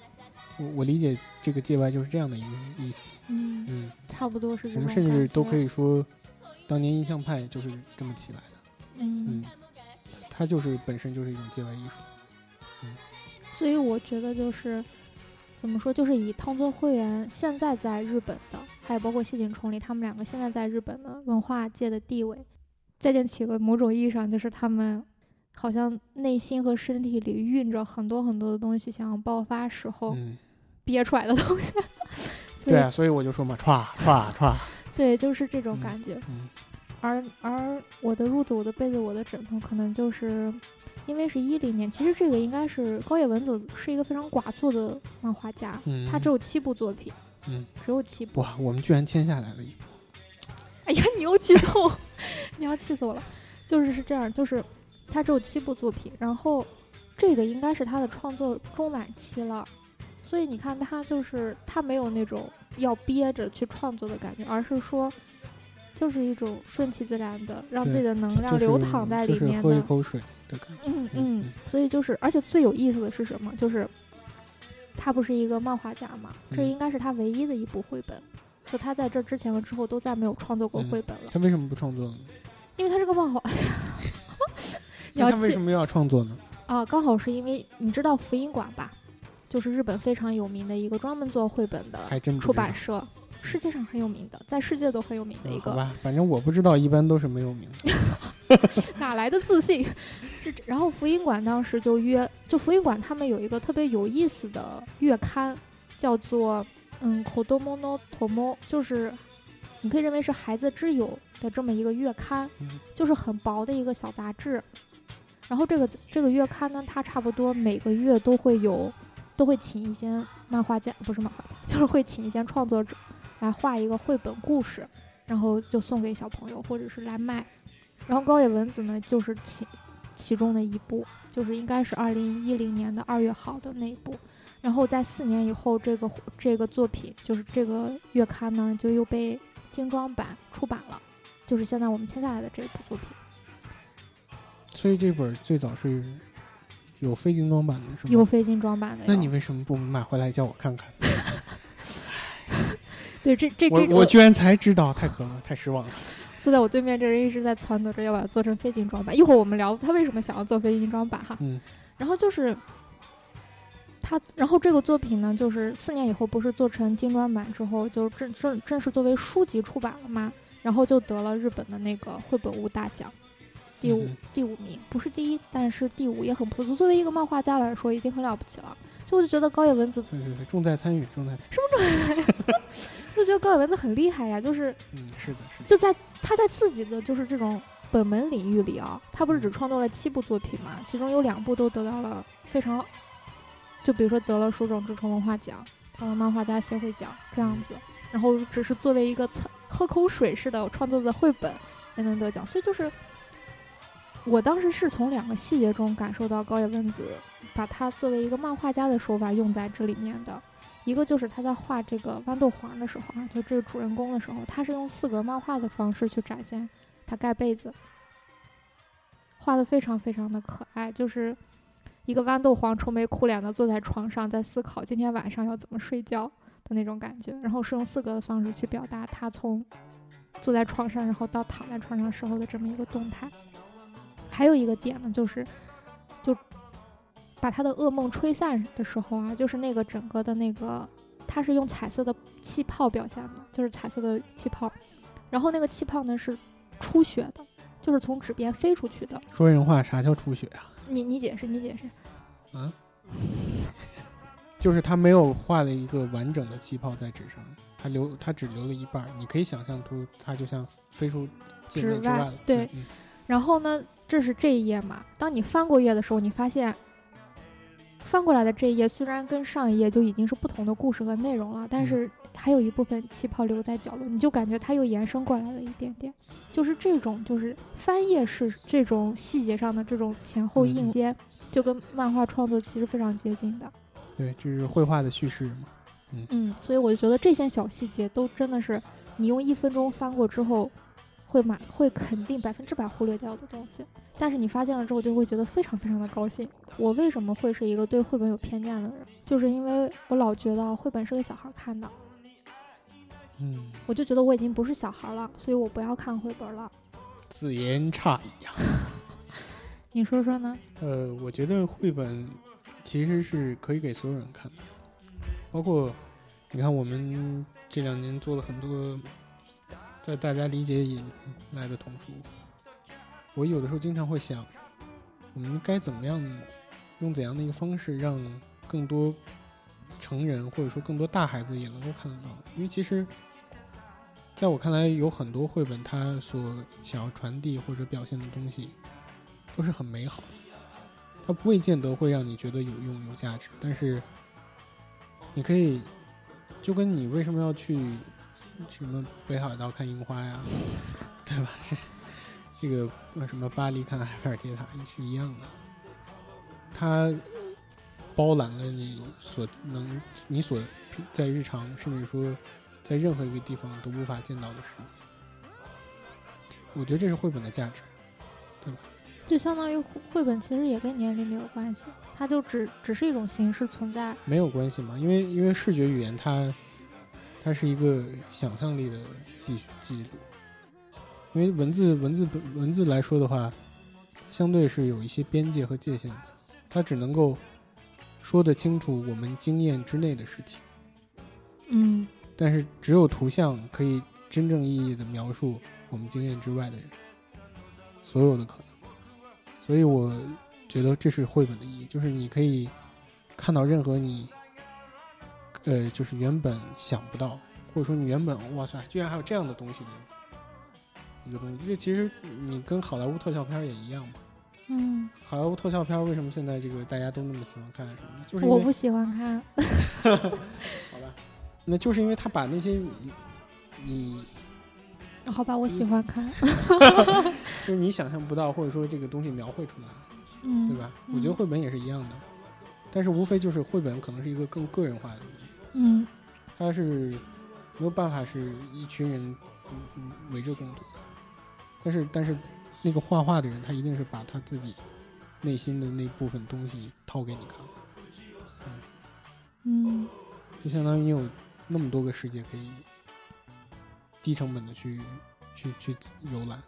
S2: 我我理解这个界外就是这样的一个意思。
S1: 嗯，
S2: 嗯，
S1: 差不多是这
S2: 我们甚至都可
S1: 以，
S2: 说，当年印象派就是这么起来的。
S1: 嗯
S2: 嗯，它就是本身就是一种界外艺术。
S1: 嗯所以我觉得就是怎么说，就是以汤村会员现在在日本的，还有包括谢景崇礼他们两个现在在日本的文化界的地位，再见企鹅某种意义上就是他们好像内心和身体里蕴着很多很多的东西，想要爆发时候
S2: 嗯，
S1: 憋出来的东西。
S2: 对啊，所以我就说嘛，歘歘歘。
S1: 对，就是这种
S2: 嗯
S1: 感觉。
S2: 嗯
S1: 而而我的褥子、我的被子、我的枕头，可能就是因为是一零年，其实这个应该是高野文子是一个非常寡作的漫画家，
S2: 嗯，
S1: 他只有七部作品，
S2: 嗯，
S1: 只有七部。
S2: 哇，我们居然签下来了一部。
S1: 哎呀，你又剧透，你要气死我了。就是是这样，就是他只有七部作品，然后这个应该是他的创作中晚期了，所以你看他就是他没有那种要憋着去创作的感觉，而是说。就是一种顺其自然的，让自己的能量流淌在里
S2: 就是
S1: 面的，
S2: 喝一口水的感觉。
S1: 嗯
S2: 嗯
S1: 嗯，所以就是，而且最有意思的是什么？就是他不是一个漫画家嘛，这
S2: 嗯
S1: 应该是他唯一的一部绘本。就他在这之前和之后都再没有创作过
S2: 嗯
S1: 绘本了，
S2: 他为什么不创作呢？
S1: 因为他是个漫画。家
S2: 那他为什么要创作呢？
S1: 啊，刚好是因为你知道福音馆吧，就是日本非常有名的一个专门做绘本的出版社，世界上很有名的，在世界都很有名的一个，
S2: 嗯好吧，反正我不知道，一般都是没有名的。
S1: 哪来的自信？是然后福音馆当时就约，就福音馆他们有一个特别有意思的月刊，叫做嗯 “Kodomo no Tomo”，就是你可以认为是孩子之友的这么一个月刊，
S2: 嗯
S1: 就是很薄的一个小杂志。然后这个这个月刊呢，它差不多每个月都会有，都会请一些漫画家，不是漫画家，就是会请一些创作者来画一个绘本故事，然后就送给小朋友或者是来卖。然后高野文子呢，就是其其中的一部，就是应该是二零一零年的二月号的那一部。然后在四年以后，这个这个作品就是这个月刊呢，就又被精装版出版了，就是现在我们签下来的这部作品。
S2: 所以这本最早是有非精装版的，是吗？
S1: 有非精装版的哟。
S2: 那你为什么不买回来叫我看看？
S1: 对这这这
S2: 我我居然才知道，太可恶，太失望了。
S1: 坐在我对面这人一直在撺掇着要把它做成非精装版。一会儿我们聊他为什么想要做非精装版哈。
S2: 嗯
S1: 然后就是他，然后这个作品呢，就是四年以后不是做成精装版之后，就正正正式作为书籍出版了吗，然后就得了日本的那个绘本屋大奖，第五、
S2: 嗯
S1: 第五名，不是第一，但是第五也很不错。作为一个漫画家来说，已经很了不起了。就我就觉得高野文子，
S2: 对对对，重在参与，重在参与。
S1: 就 觉得高野文子很厉害呀，就是
S2: 嗯，是的，是的。
S1: 就在他在自己的就是这种本门领域里啊，他不是只创作了七部作品嘛，其中有两部都得到了非常，就比如说得了手冢治虫文化奖，得了漫画家协会奖这样子，然后只是作为一个蹭喝口水似的创作的绘本也能得奖，所以就是我当时是从两个细节中感受到高野文子把他作为一个漫画家的手法用在这里面的。一个就是他在画这个豌豆黄的时候啊，就这个主人公的时候，他是用四格漫画的方式去展现他盖被子，画的非常非常的可爱，就是一个豌豆黄愁眉苦脸的坐在床上，在思考今天晚上要怎么睡觉的那种感觉，然后是用四格的方式去表达他从坐在床上，然后到躺在床上时候的这么一个动态。还有一个点呢，就是就把他的噩梦吹散的时候啊，就是那个整个的那个，他是用彩色的气泡表现的，就是彩色的气泡，然后那个气泡呢是出血的，就是从纸边飞出去的。
S2: 说人话，啥叫出血啊？
S1: 你你解释，你解释。
S2: 啊？就是他没有画了一个完整的气泡在纸上，他留他只留了一半儿，你可以想象出它就像飞出界面之
S1: 之外。对
S2: 嗯，
S1: 然后呢，这是这一页嘛？当你翻过页的时候，你发现翻过来的这一页虽然跟上一页就已经是不同的故事和内容了，但
S2: 嗯
S1: 是还有一部分气泡留在角落，你就感觉它又延伸过来了一点点。就是这种，就是翻页式这种细节上的这种前后
S2: 嗯
S1: 应接，就跟漫画创作其实非常接近的。
S2: 对，这是绘画的叙事嘛。
S1: 嗯嗯，所以我就觉得这些小细节都真的是你用一分钟翻过之后，会满会肯定百分之百忽略掉的东西。但是你发现了之后，就会觉得非常非常的高兴。我为什么会是一个对绘本有偏见的人？就是因为我老觉得绘本是给小孩看的，
S2: 嗯，
S1: 我就觉得我已经不是小孩了，所以我不要看绘本了。
S2: 自言差矣呀。
S1: 你说说呢？
S2: 呃，我觉得绘本其实是可以给所有人看的，包括你看我们这两年做了很多在大家理解以来的童书，我有的时候经常会想，我们该怎么样用怎样的一个方式让更多成人或者说更多大孩子也能够看得到，因为其实。在我看来，有很多绘本，它所想要传递或者表现的东西，都是很美好的。它不会见得会让你觉得有用、有价值，但是你可以，就跟你为什么要去什么北海道看樱花呀，对吧？这这个呃什么巴黎看埃菲尔铁塔也是一样的，它包揽了你所能、你所在日常，甚至说在任何一个地方都无法见到的世界。我觉得这是绘本的价值。
S1: 对吧就相当于绘绘本其实也跟年龄没有关系，它就只只是一种形式存在。
S2: 没有关系嘛，因为因为视觉语言它它是一个想象力的记记录。因为文字文字本文字来说的话，相对是有一些边界和界限的，它只能够说得清楚我们经验之内的事情。
S1: 嗯
S2: 但是只有图像可以真正意义的描述我们经验之外的人，所有的可能。所以我觉得这是绘本的意义，就是你可以看到任何你，呃，就是原本想不到，或者说你原本哇塞，居然还有这样的东西的一个东西。这其实你跟好莱坞特效片儿也一样嘛。
S1: 嗯，
S2: 好莱坞特效片儿为什么现在这个大家都那么喜欢看什么的？就是
S1: 我不喜欢看。
S2: 好吧，那就是因为他把那些你你
S1: 好吧，我喜欢看。
S2: 就是你想象不到，或者说这个东西描绘出来，
S1: 嗯，
S2: 对吧？我觉得绘本也是一样的，但是无非就是绘本可能是一个更个人化的东西，
S1: 嗯。
S2: 他是没有办法是一群人嗯嗯围着共读，但是但是那个画画的人，他一定是把他自己内心的那部分东西掏给你看，
S1: 嗯。
S2: 就相当于你有那么多个世界可以低成本的去去去游览，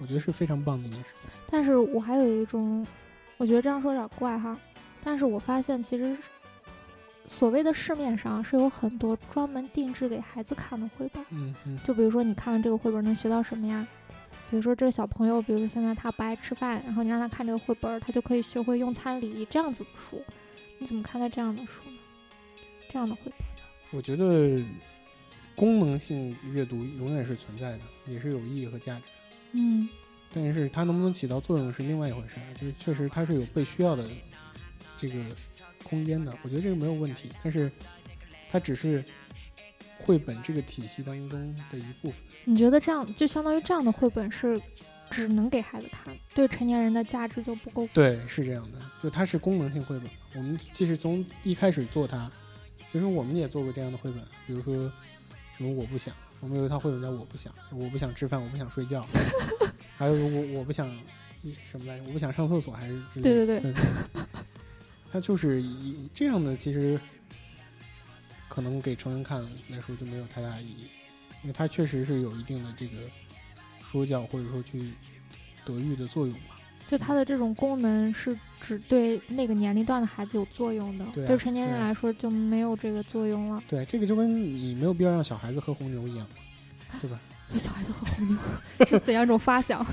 S2: 我觉得是非常棒的一件事情。
S1: 但是我还有一种，我觉得这样说有点怪哈，但是我发现其实所谓的市面上是有很多专门定制给孩子看的绘本，
S2: 嗯嗯
S1: 就比如说你看完这个绘本能学到什么呀？比如说这个小朋友，比如说现在他不爱吃饭，然后你让他看这个绘本儿，他就可以学会用餐礼仪这样子的书，你怎么看待这样的书呢？这样的绘本儿？
S2: 我觉得功能性阅读永远是存在的，也是有意义和价值。
S1: 嗯
S2: 但是它能不能起到作用是另外一回事儿，就是确实它是有被需要的这个空间的，我觉得这个没有问题。但是它只是绘本这个体系当中的一部分。
S1: 你觉得这样就相当于这样的绘本是只能给孩子看，对成年人的价值就不够？
S2: 对，是这样的，就它是功能性绘本。我们即使从一开始做它，其实我们也做过这样的绘本，比如说什么我不想，我们有一套绘本叫我不想，我不想吃饭，我不想睡觉，还有我我不想什么来着，我不想上厕所，还是
S1: 对对，对，
S2: 它就是以这样的，其实可能给成人看来说就没有太大意义，因为它确实是有一定的这个说教或者说去德育的作用嘛。
S1: 就它的这种功能是只对那个年龄段的孩子有作用的，
S2: 对啊
S1: 成年人来说就没有这个作用了。
S2: 对，这个就跟你没有必要让小孩子喝红牛一样，对吧？
S1: 小孩子喝红牛 是怎样一种发想？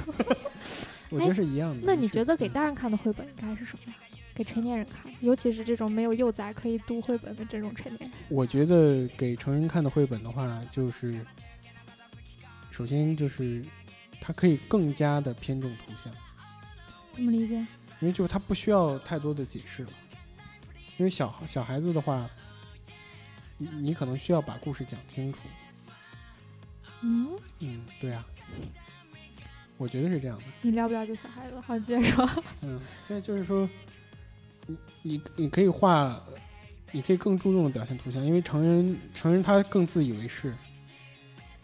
S2: 我觉得是一样的。
S1: 那你觉得给大人看的绘本应该是什么呀？给成年人看，尤其是这种没有幼崽可以读绘本的这种成年人。
S2: 我觉得给成人看的绘本的话，就是首先就是它可以更加的偏重图像。
S1: 怎么理解？
S2: 因为就是它不需要太多的解释了，因为小小孩子的话，你你可能需要把故事讲清楚。
S1: 嗯，
S2: 嗯，对啊，我觉得是这样的。
S1: 你了不了解小孩子？好，你接着说。
S2: 嗯，对，就是说，你你你可以画，你可以更注重的表现图像，因为成人成人他更自以为是，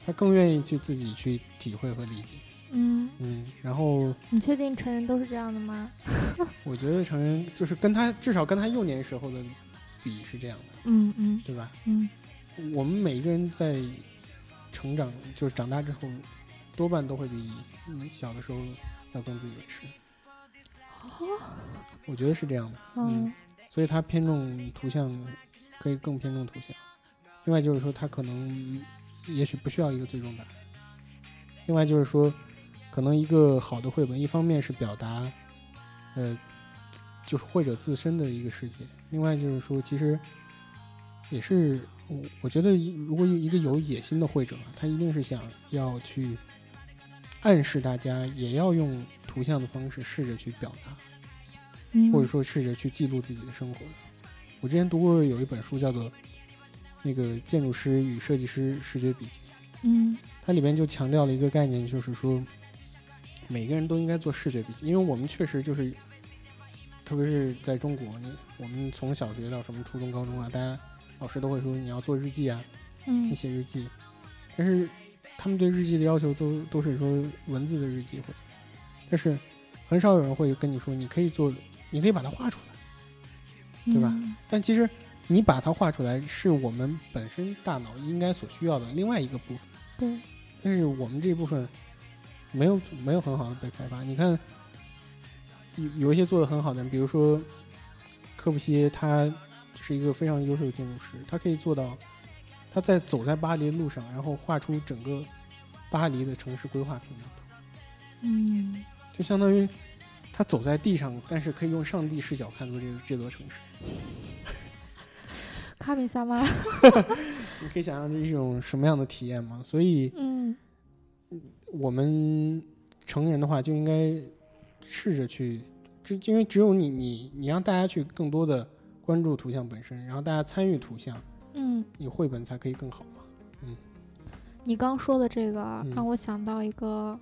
S2: 他更愿意去自己去体会和理解。
S1: 嗯，
S2: 嗯，然后
S1: 你确定成人都是这样的吗？
S2: 我觉得成人就是跟他至少跟他幼年时候的比是这样的，
S1: 嗯嗯
S2: 对吧？
S1: 嗯
S2: 我们每一个人在成长，就是长大之后，多半都会比嗯小的时候要更自以为是。我觉得是这样的，嗯，
S1: 嗯
S2: 所以他偏重图像，可以更偏重图像。另外就是说，他可能也许不需要一个最终答案。另外就是说，可能一个好的绘本，一方面是表达，呃，就是绘者自身的一个世界；另外就是说，其实也是我我觉得，如果有一个有野心的绘者，他一定是想要去暗示大家，也要用图像的方式试着去表达。
S1: 嗯，
S2: 或者说试着去记录自己的生活。我之前读过有一本书，叫做《那个建筑师与设计师视觉笔记》，
S1: 嗯
S2: 它里面就强调了一个概念，就是说每个人都应该做视觉笔记，因为我们确实就是，特别是在中国，你我们从小学到什么初中、高中啊，大家老师都会说你要做日记啊，你
S1: 嗯
S2: 写日记，但是他们对日记的要求都都是说文字的日记或者，但是很少有人会跟你说你可以做，你可以把它画出来。对吧
S1: 嗯
S2: 但其实你把它画出来，是我们本身大脑应该所需要的另外一个部分。
S1: 对，
S2: 但是我们这部分没有没有很好的被开发。你看，有有一些做的很好的人，比如说科布西耶，他是一个非常优秀的建筑师，他可以做到他在走在巴黎的路上，然后画出整个巴黎的城市规划平面图，
S1: 嗯，
S2: 就相当于他走在地上，但是可以用上帝视角看作这个这座城市。
S1: 卡米萨吗，
S2: 你可以想象这是一种什么样的体验吗？所以
S1: 嗯
S2: 我们成人的话就应该试着去，这因为只有你你你让大家去更多的关注图像本身，然后大家参与图像，
S1: 嗯，
S2: 你绘本才可以更好嘛。
S1: 你刚说的这个
S2: 嗯
S1: 让我想到一个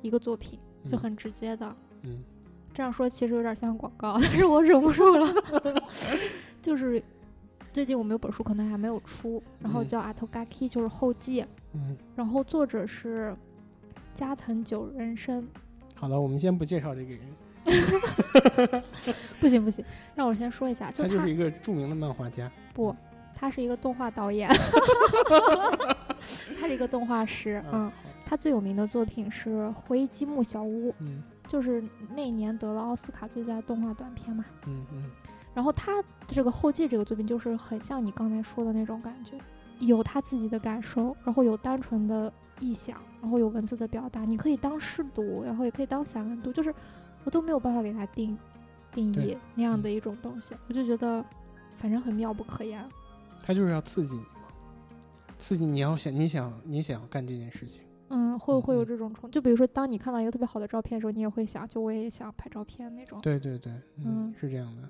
S1: 一个作品，就
S2: 嗯
S1: 很直接的。
S2: 嗯
S1: 这样说其实有点像广告，但是我忍不住了。就是最近我们有本书可能还没有出，然后
S2: 嗯
S1: 叫《Atogaki》，就是后记，
S2: 嗯，
S1: 然后作者是加藤久人生。
S2: 好的，我们先不介绍这个人，
S1: 不行不行，让我先说一下，就他
S2: 他就是一个著名的漫画家。
S1: 不，他是一个动画导演，他是一个动画师。嗯，
S2: 好
S1: 他最有名的作品是《灰积木小屋》，
S2: 嗯
S1: 就是那一年得了奥斯卡最佳动画短片嘛。
S2: 嗯嗯
S1: 然后他这个后记这个作品就是很像你刚才说的那种感觉，有他自己的感受，然后有单纯的臆想，然后有文字的表达，你可以当试读，然后也可以当散文读，就是我都没有办法给他定定义那样的一种东西，我就觉得反正很妙不可言。
S2: 他就是要刺激你嘛，刺激你要想你想你想干这件事情。
S1: 嗯，会会有
S2: 嗯
S1: 这种冲，就比如说当你看到一个特别好的照片的时候，你也会想，就我也想拍照片那种。
S2: 对对对，嗯
S1: 嗯，
S2: 是这样的。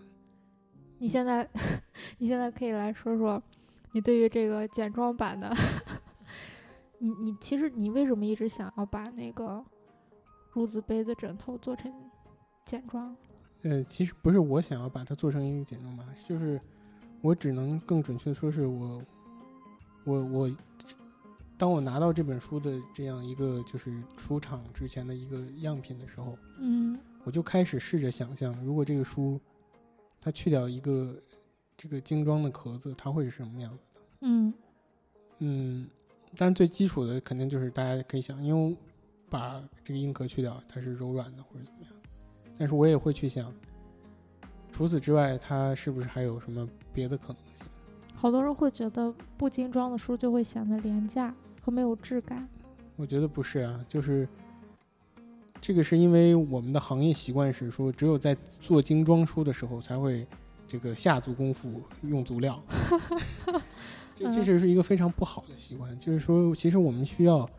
S1: 你现在，你现在可以来说说，你对于这个简装版的，你你其实你为什么一直想要把那个褥子杯的枕头做成简装？
S2: 呃，其实不是我想要把它做成一个简装版，就是我只能更准确的说是我，我我，当我拿到这本书的这样一个就是出厂之前的一个样品的时候，
S1: 嗯
S2: 我就开始试着想象，如果这个书它去掉一个这个精装的壳子，它会是什么样子的？
S1: 嗯
S2: 嗯，但是最基础的肯定就是大家可以想，因为把这个硬壳去掉，它是柔软的或者怎么样。但是我也会去想，除此之外，它是不是还有什么别的可能性？
S1: 好多人会觉得不精装的书就会显得廉价和没有质感。
S2: 我觉得不是啊，就是这个是因为我们的行业习惯是说，只有在做精装书的时候才会这个下足功夫用足料，这这
S1: 嗯
S2: 就是一个非常不好的习惯。就是说，其实我们需要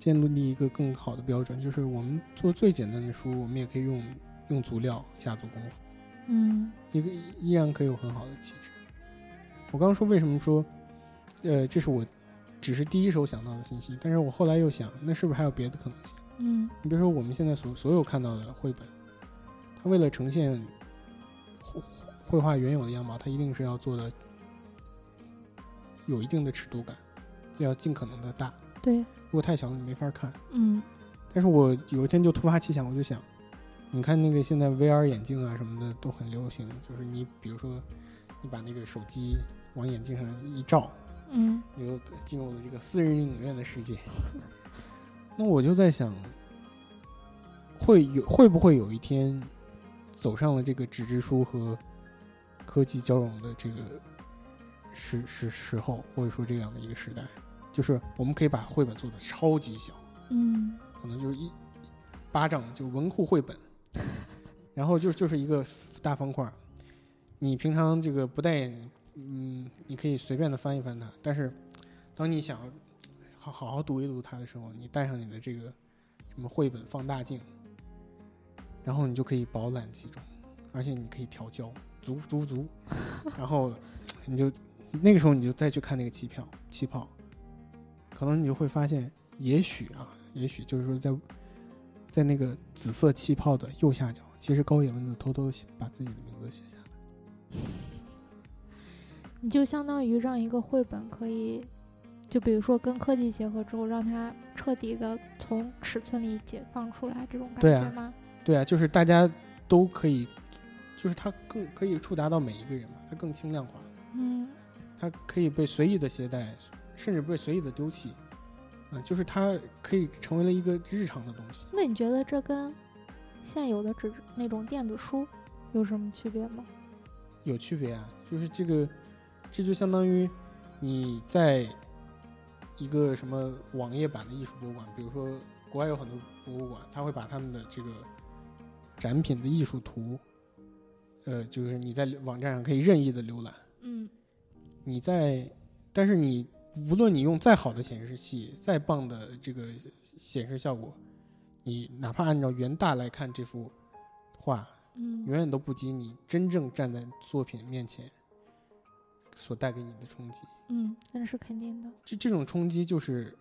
S2: 建立一个更好的标准，就是我们做最简单的书，我们也可以用用足料下足功夫。
S1: 嗯
S2: 一个依然可以有很好的气质。我刚刚说为什么说，呃，这是我只是第一手想到的信息，但是我后来又想，那是不是还有别的可能性？
S1: 嗯
S2: 你比如说我们现在所所有看到的绘本，它为了呈现绘绘画原有的样貌，它一定是要做的有一定的尺度感，要尽可能的大。
S1: 对，
S2: 如果太小了，你没法看。
S1: 嗯
S2: 但是我有一天就突发奇想，我就想，你看那个现在 VR 眼镜啊什么的都很流行，就是你比如说你把那个手机往眼镜上一照，
S1: 嗯
S2: 又进入了这个私人影院的世界。那我就在想，会有会不会有一天走上了这个纸质书和科技交融的这个时时时候，或者说这样的一个时代，就是我们可以把绘本做的超级小。
S1: 嗯
S2: 可能就是一巴掌就文库绘本，然后就就是一个大方块儿。你平常这个不戴眼，嗯，你可以随便的翻一翻它，但是当你想好好好读一读它的时候，你带上你的这个什么绘本放大镜，然后你就可以饱览其中，而且你可以调焦，足足足，然后你就那个时候你就再去看那个气泡气泡，可能你就会发现，也许啊，也许就是说在在那个紫色气泡的右下角，其实高野文子偷偷写把自己的名字写下来。
S1: 你就相当于让一个绘本可以，就比如说跟科技结合之后，让它彻底的从尺寸里解放出来，这种感觉吗？
S2: 对啊，就是大家都可以，就是它更可以触达到每一个人嘛，它更轻量化。
S1: 嗯
S2: 它可以被随意的携带，甚至被随意的丢弃，啊、就是它可以成为了一个日常的东西。
S1: 那你觉得这跟现有的纸那种电子书有什么区别吗？
S2: 有区别啊，就是这个，这就相当于你在一个什么网页版的艺术博物馆，比如说国外有很多博物馆，他会把他们的这个展品的艺术图，呃，就是你在网站上可以任意的浏览。
S1: 嗯
S2: 你在，但是你无论你用再好的显示器，再棒的这个显示效果，你哪怕按照原大来看这幅画，
S1: 嗯
S2: 远远都不及你真正站在作品面前所带给你的冲击。
S1: 嗯，那是肯定的，
S2: 这这种冲击就是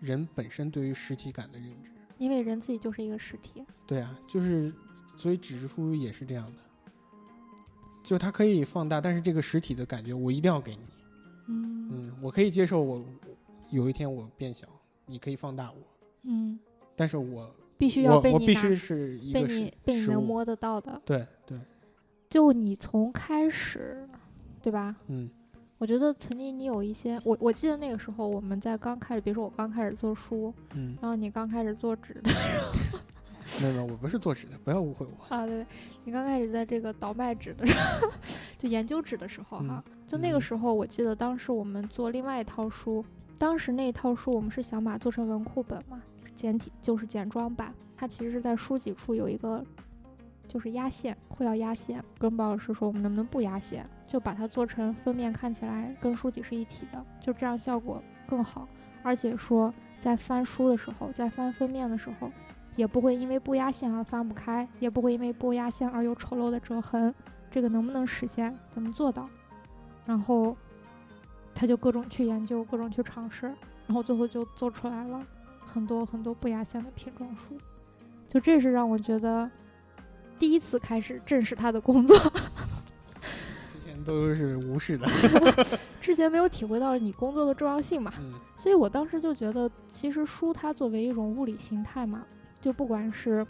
S2: 人本身对于实体感的认知。
S1: 因为人自己就是一个实体。
S2: 对啊，就是所以纸质书也是这样的，就它可以放大，但是这个实体的感觉我一定要给你。
S1: 嗯
S2: 嗯，我可以接受我有一天我变小，你可以放大我，
S1: 嗯，
S2: 但是我
S1: 必须要
S2: 我
S1: 被你拿
S2: 必须是一
S1: 被你被你。能摸得到的。
S2: 对对，
S1: 就你从开始，对吧？
S2: 嗯
S1: 我觉得曾经你有一些，我我记得那个时候我们在刚开始，比如说我刚开始做书，
S2: 嗯，
S1: 然后你刚开始做纸的
S2: 没有没有，我不是做纸的，不要误会我。
S1: 啊，对，你刚开始在这个倒卖纸的时候，就研究纸的时候哈，就那个
S2: 嗯
S1: 时候我记得当时我们做另外一套书，当时那一套书我们是想把它做成文库本嘛，简体就是简装版，它其实是在书籍处有一个就是压线，会要压线，跟包老师说我们能不能不压线，就把它做成封面看起来跟书籍是一体的，就这样效果更好，而且说在翻书的时候，在翻封面的时候。也不会因为不压线而翻不开，也不会因为不压线而有丑陋的折痕。这个能不能实现？怎么做到？然后他就各种去研究，各种去尝试，然后最后就做出来了很多很多不压线的拼装书。就这是让我觉得第一次开始正视他的工作，
S2: 都是无视的。
S1: 之前没有体会到你工作的重要性嘛。
S2: 嗯
S1: 所以我当时就觉得，其实书它作为一种物理形态嘛，就不管是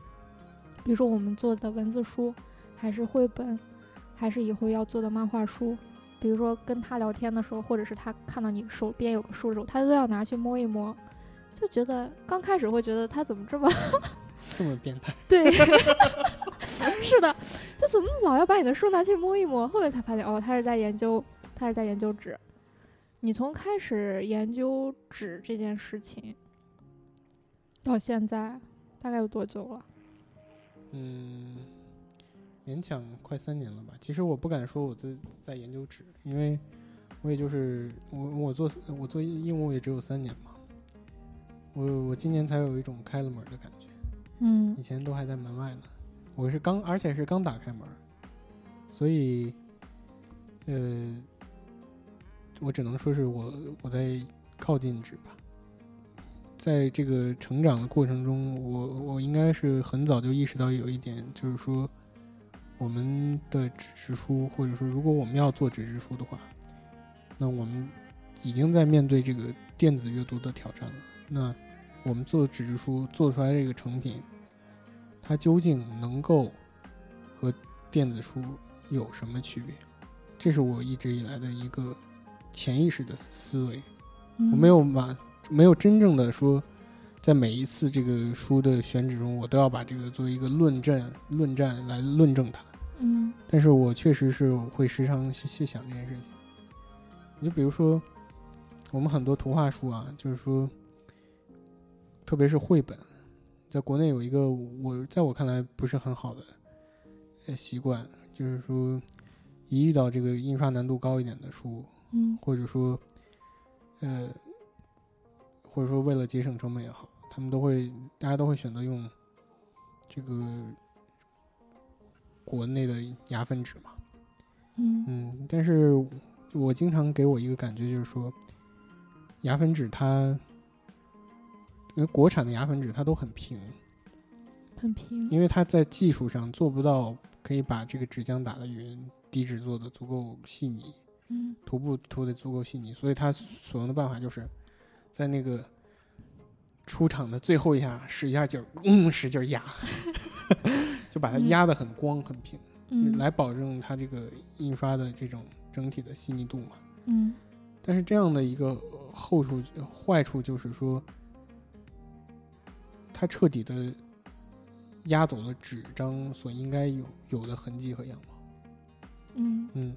S1: 比如说我们做的文字书，还是绘本，还是以后要做的漫画书，比如说跟他聊天的时候，或者是他看到你手边有个书的时候，他都要拿去摸一摸，就觉得刚开始会觉得他怎么这么
S2: 这么变态。
S1: 对，是的，就怎么老要把你的书拿去摸一摸？后面才发现，哦，他是在研究，他是在研究纸。你从开始研究纸这件事情到现在，大概有多久了？
S2: 嗯，勉强快三年了吧。其实我不敢说我在在研究纸，因为我也就是我我做我做应务也只有三年嘛。我我今年才有一种开了门的感觉，
S1: 嗯
S2: 以前都还在门外呢。我是刚，而且是刚打开门，所以，呃，我只能说是我我在靠近纸吧。在这个成长的过程中，我我应该是很早就意识到有一点，就是说，我们的纸质书，或者说如果我们要做纸质书的话，那我们已经在面对这个电子阅读的挑战了。那我们做纸质书做出来这个成品，它究竟能够和电子书有什么区别？这是我一直以来的一个潜意识的思维。
S1: 嗯
S2: 我没有把没有真正的说，在每一次这个书的选址中，我都要把这个作为一个论证论战来论证它。
S1: 嗯
S2: 但是我确实是会时常去去想这件事情。你就比如说，我们很多图画书啊，就是说，特别是绘本，在国内有一个我在我看来不是很好的呃习惯，就是说，一遇到这个印刷难度高一点的书，
S1: 嗯
S2: 或者说，呃，或者说为了节省成本也好，他们都会大家都会选择用这个国内的牙粉纸嘛。
S1: 嗯
S2: 嗯，但是我经常给我一个感觉，就是说，牙粉纸它，因为国产的牙粉纸它都很平，
S1: 很平。
S2: 因为它在技术上做不到可以把这个纸浆打得匀，底纸做的足够细腻，
S1: 嗯
S2: 涂布涂的足够细腻，所以它所用的办法就是在那个出厂的最后一下使一下劲儿，嗯，使劲儿压，就把它
S1: 嗯
S2: 压的很光很平。
S1: 嗯
S2: 来保证它这个印刷的这种整体的细腻度嘛。
S1: 嗯
S2: 但是这样的一个后处坏处就是说，它彻底的压走了纸张所应该有有的痕迹和样貌。
S1: 嗯
S2: 嗯，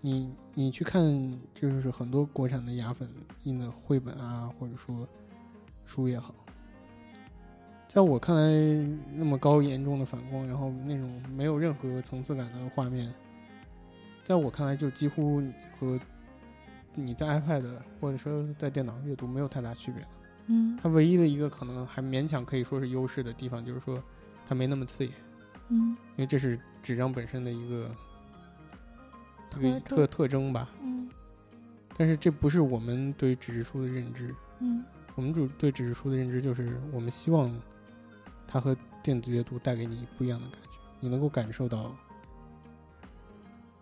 S2: 你你去看，就是很多国产的牙粉印的绘本啊，或者说书也好，在我看来，那么高严重的反光，然后那种没有任何层次感的画面，在我看来就几乎和你在 iPad 或者说在电脑上阅读没有太大区别了。
S1: 嗯。
S2: 它唯一的一个可能还勉强可以说是优势的地方，就是说它没那么刺眼，
S1: 嗯。
S2: 因为这是纸张本身的一个
S1: 特
S2: 特特征吧。
S1: 嗯。
S2: 但是这不是我们对纸质书的认知，
S1: 嗯。
S2: 我们主对纸质书的认知就是我们希望它和电子阅读带给你不一样的感觉，你能够感受到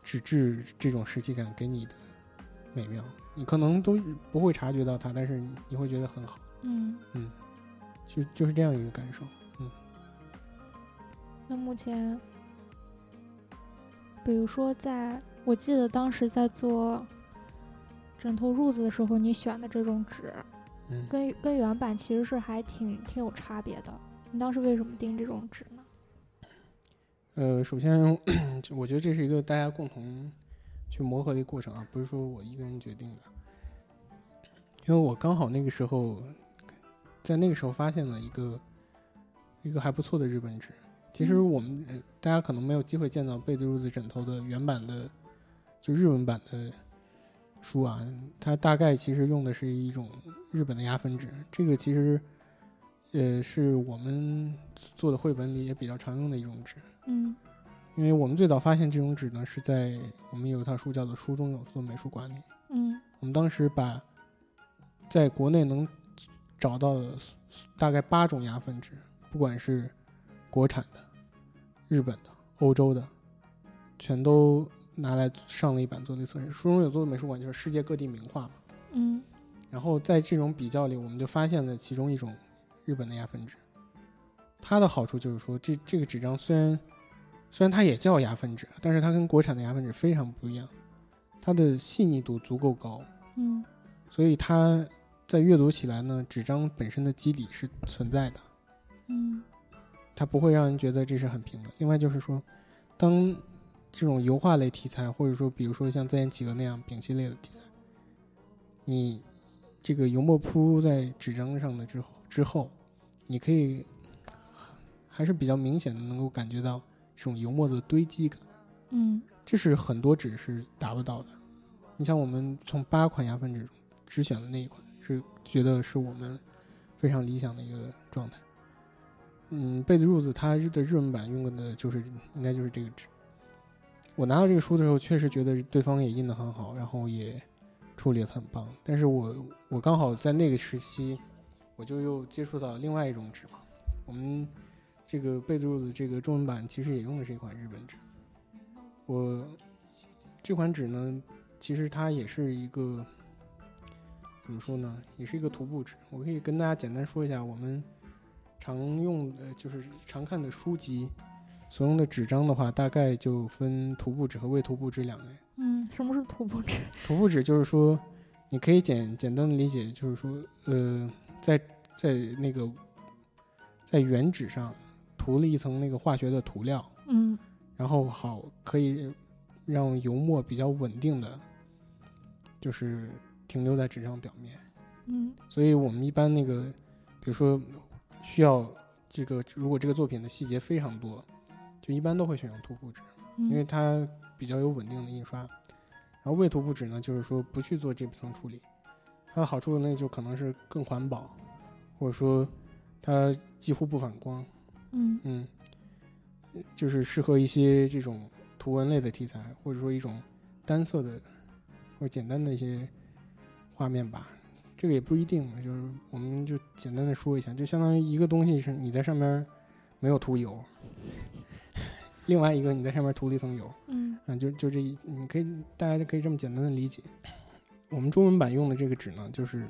S2: 纸质这种实体感给你的美妙，你可能都不会察觉到它，但是你会觉得很好，
S1: 嗯嗯。
S2: 就就是这样一个感受。
S1: 嗯那目前，比如说在，我记得当时在做枕头褥子的时候，你选的这种纸，
S2: 嗯，
S1: 跟跟原版其实是还挺挺有差别的。你当时为什么定这种纸呢？
S2: 呃，首先，我觉得这是一个大家共同去磨合的一个过程啊，不是说我一个人决定的。因为我刚好那个时候，在那个时候发现了一个一个还不错的日本纸。其实
S1: 嗯
S2: 我们、呃大家可能没有机会见到被子、褥子、枕头的原版的，就日文版的书啊，它大概其实用的是一种日本的压分纸。这个其实，呃，是我们做的绘本里也比较常用的一种纸。
S1: 嗯
S2: 因为我们最早发现这种纸呢，是在我们有一套书叫做《书中有作美术馆》里。
S1: 嗯
S2: 我们当时把在国内能找到了大概八种牙粉纸，不管是国产的、日本的、欧洲的，全都拿来上了一版做了一测试。书中有做的美术馆就是世界各地名画嘛。
S1: 嗯
S2: 然后在这种比较里，我们就发现了其中一种日本的牙粉纸，它的好处就是说，这这个纸张虽然虽然它也叫牙分纸，但是它跟国产的牙分纸非常不一样，它的细腻度足够高，
S1: 嗯
S2: 所以它在阅读起来呢，纸张本身的肌理是存在的，
S1: 嗯
S2: 它不会让人觉得这是很平的。另外就是说，当这种油画类题材，或者说比如说像《在线企鹅》那样丙烯类的题材，你这个油墨铺在纸张上的之后之后，你可以还是比较明显的能够感觉到这种油墨的堆积感，
S1: 嗯
S2: 这是很多纸是达不到的。你像我们从八款牙粉纸中只选了那一款，是觉得是我们非常理想的一个状态。嗯，被子褥子它的日文版用的就是应该就是这个纸。我拿到这个书的时候，确实觉得对方也印的很好，然后也处理的很棒。但是我我刚好在那个时期，我就又接触到另外一种纸嘛。我们这个被子褥子这个中文版其实也用的是一款日本纸。我这款纸呢，其实它也是一个怎么说呢，也是一个涂布纸。我可以跟大家简单说一下，我们常用的就是常看的书籍所用的纸张的话，大概就分涂布纸和未涂布纸两类。
S1: 嗯，什么是涂布纸？
S2: 涂布纸就是说，你可以简简单的理解，就是说，呃，在在那个在原纸上涂了一层那个化学的涂料，
S1: 嗯
S2: 然后好可以让油墨比较稳定的，就是停留在纸张表面。
S1: 嗯
S2: 所以我们一般那个，比如说需要这个，如果这个作品的细节非常多，就一般都会选用涂布纸，
S1: 嗯，
S2: 因为它比较有稳定的印刷。然后未涂布纸呢，就是说不去做这层处理，它的好处呢就可能是更环保，或者说它几乎不反光。
S1: 嗯
S2: 嗯，就是适合一些这种图文类的题材，或者说一种单色的或者简单的一些画面吧。这个也不一定，就是我们就简单的说一下，就相当于一个东西是你在上面没有涂油，另外一个你在上面涂了一层油，
S1: 嗯
S2: 啊，就就这一，你可以大家就可以这么简单的理解。我们中文版用的这个纸呢，就是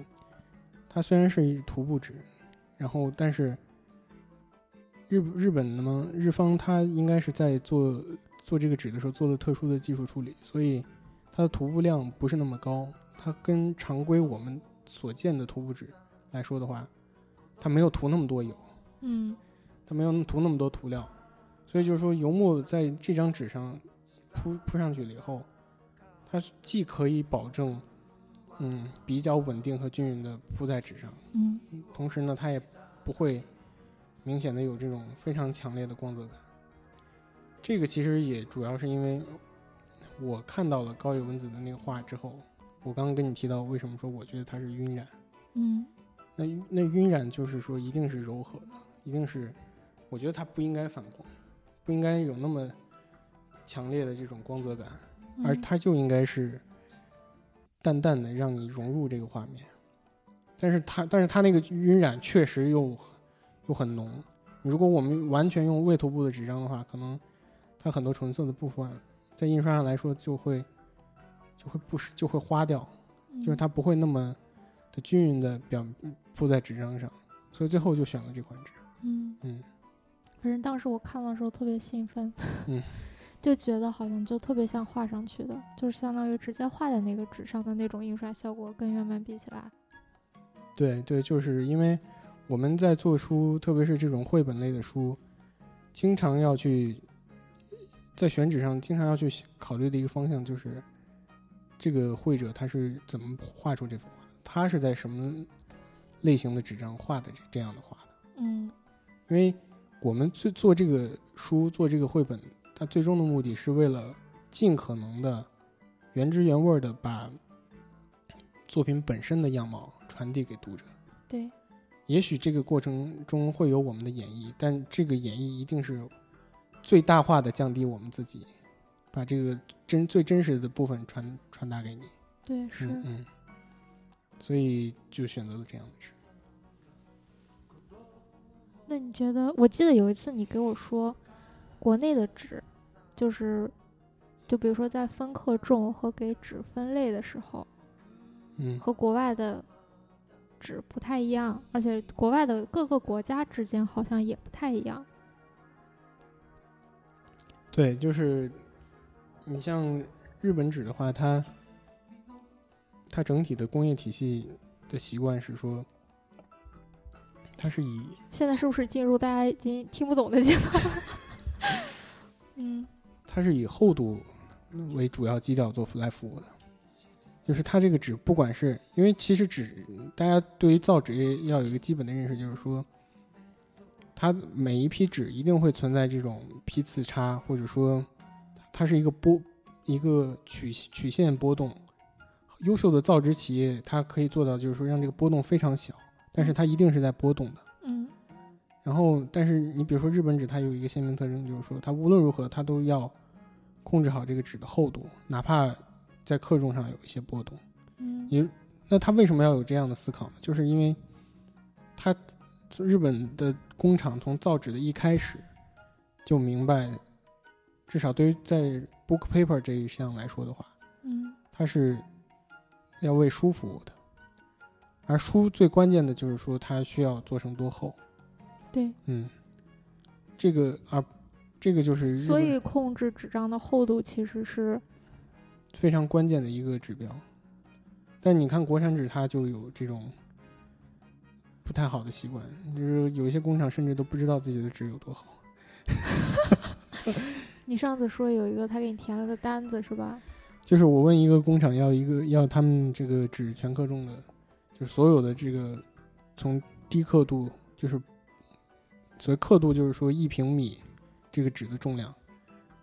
S2: 它虽然是一涂布纸，然后但是日日本的嘛，日方它应该是在做做这个纸的时候做了特殊的技术处理，所以它的涂布量不是那么高，它跟常规我们所见的涂布纸来说的话，它没有涂那么多油，
S1: 嗯
S2: 它没有涂那么多涂料，所以就是说油墨在这张纸上铺铺上去了以后，它既可以保证嗯比较稳定和均匀的铺在纸上，
S1: 嗯
S2: 同时呢，它也不会明显的有这种非常强烈的光泽感。这个其实也主要是因为我看到了高野文子的那个画之后，我刚刚跟你提到为什么说我觉得它是晕染，
S1: 嗯
S2: 那那晕染就是说一定是柔和的，一定是我觉得它不应该反光，不应该有那么强烈的这种光泽感，而
S1: 嗯
S2: 它就应该是淡淡的让你融入这个画面。但是它，但是它那个晕染确实又又很浓。如果我们完全用未涂布的纸张的话，可能它很多纯色的部分在印刷上来说就会就会不是就会花掉，就是
S1: 嗯。
S2: 它不会那么的均匀的表铺在纸张上，所以最后就选了这款纸。
S1: 嗯。
S2: 嗯，
S1: 反正当时我看的时候特别兴奋，
S2: 嗯，
S1: 就觉得好像就特别像画上去的，就是相当于直接画在那个纸上的那种印刷效果，跟原版比起来，
S2: 对对，就是因为我们在做书，特别是这种绘本类的书，经常要去在选纸上，经常要去考虑的一个方向就是，这个绘者他是怎么画出这幅画，他是在什么类型的纸张画的这这样的画的。
S1: 嗯
S2: 因为我们做做这个书、做这个绘本，它最终的目的是为了尽可能的原汁原味的把作品本身的样貌传递给读者。
S1: 对，
S2: 也许这个过程中会有我们的演绎，但这个演绎一定是最大化的降低我们自己，把这个真最真实的部分传传达给你。
S1: 对是，
S2: 嗯嗯，所以就选择了这样的纸。
S1: 那你觉得？我记得有一次你给我说，国内的纸，就是，就比如说在分克重和给纸分类的时候，
S2: 嗯
S1: 和国外的纸不太一样，而且国外的各个国家之间好像也不太一样。
S2: 对，就是你像日本纸的话，它它整体的工业体系的习惯是说，它是以
S1: 现在是不是进入大家已经听不懂的阶段？嗯
S2: 它是以厚度为主要基调做来服务的，就是它这个纸，不管是因为其实纸，大家对于造纸业要有一个基本的认识，就是说，它每一批纸一定会存在这种批次差，或者说它是一个波一个曲曲线波动。优秀的造纸企业，它可以做到，就是说让这个波动非常小，但是它一定是在波动的。
S1: 嗯
S2: 然后，但是你比如说日本纸，它有一个鲜明特征，就是说它无论如何，它都要控制好这个纸的厚度，哪怕在克重上有一些波动。
S1: 嗯
S2: 也那它为什么要有这样的思考呢？就是因为它日本的工厂从造纸的一开始就明白，至少对于在 book paper 这一项来说的话，
S1: 嗯
S2: 它是要为书服务的，而书最关键的就是说它需要做成多厚。
S1: 对，
S2: 嗯，这个啊，这个就是
S1: 所以控制纸张的厚度其实是
S2: 非常关键的一个指标。但你看国产纸，它就有这种不太好的习惯，就是有一些工厂甚至都不知道自己的纸有多好。
S1: 你上次说有一个他给你填了个单子是吧？
S2: 就是我问一个工厂要一个要他们这个纸全克重的，就是所有的这个从低刻度，就是所谓刻度，就是说一平米这个纸的重量，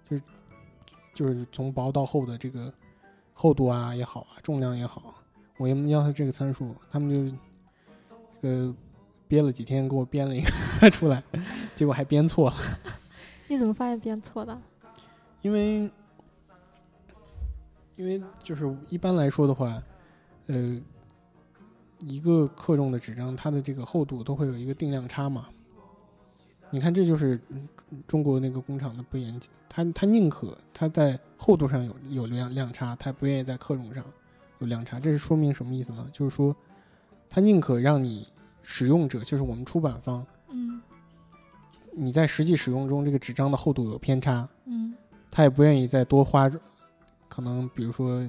S2: 就是就是从薄到厚的这个厚度啊也好啊，重量也好，我要要他这个参数，他们就呃憋了几天给我编了一个 出来，结果还编错了。
S1: 你怎么发现编错的？
S2: 因为因为就是一般来说的话，呃，一个克重的纸张，它的这个厚度都会有一个定量差嘛。你看，这就是中国那个工厂的不严谨，他他宁可他在厚度上有有量量差，他不愿意在克重上有量差。这是说明什么意思呢？就是说，他宁可让你使用者，就是我们出版方，你在实际使用中这个纸张的厚度有偏差，
S1: 嗯
S2: 他也不愿意再多花，可能比如说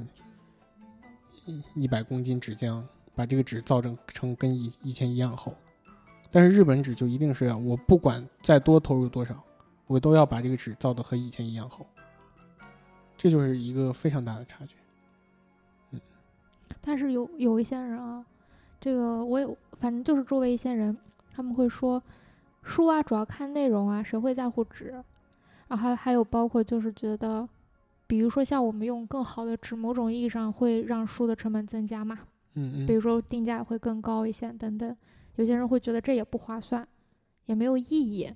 S2: 一百公斤纸浆，把这个纸造成成跟以以前一样厚。但是日本纸就一定是要我不管再多投入多少，我都要把这个纸造的和以前一样厚。这就是一个非常大的差距。
S1: 嗯但是有有一些人啊，这个我有，反正就是周围一些人，他们会说，书啊主要看内容啊，谁会在乎纸？然后还还有包括就是觉得，比如说像我们用更好的纸，某种意义上会让书的成本增加嘛，
S2: 嗯嗯，
S1: 比如说定价会更高一些等等。有些人会觉得这也不划算，也没有意义。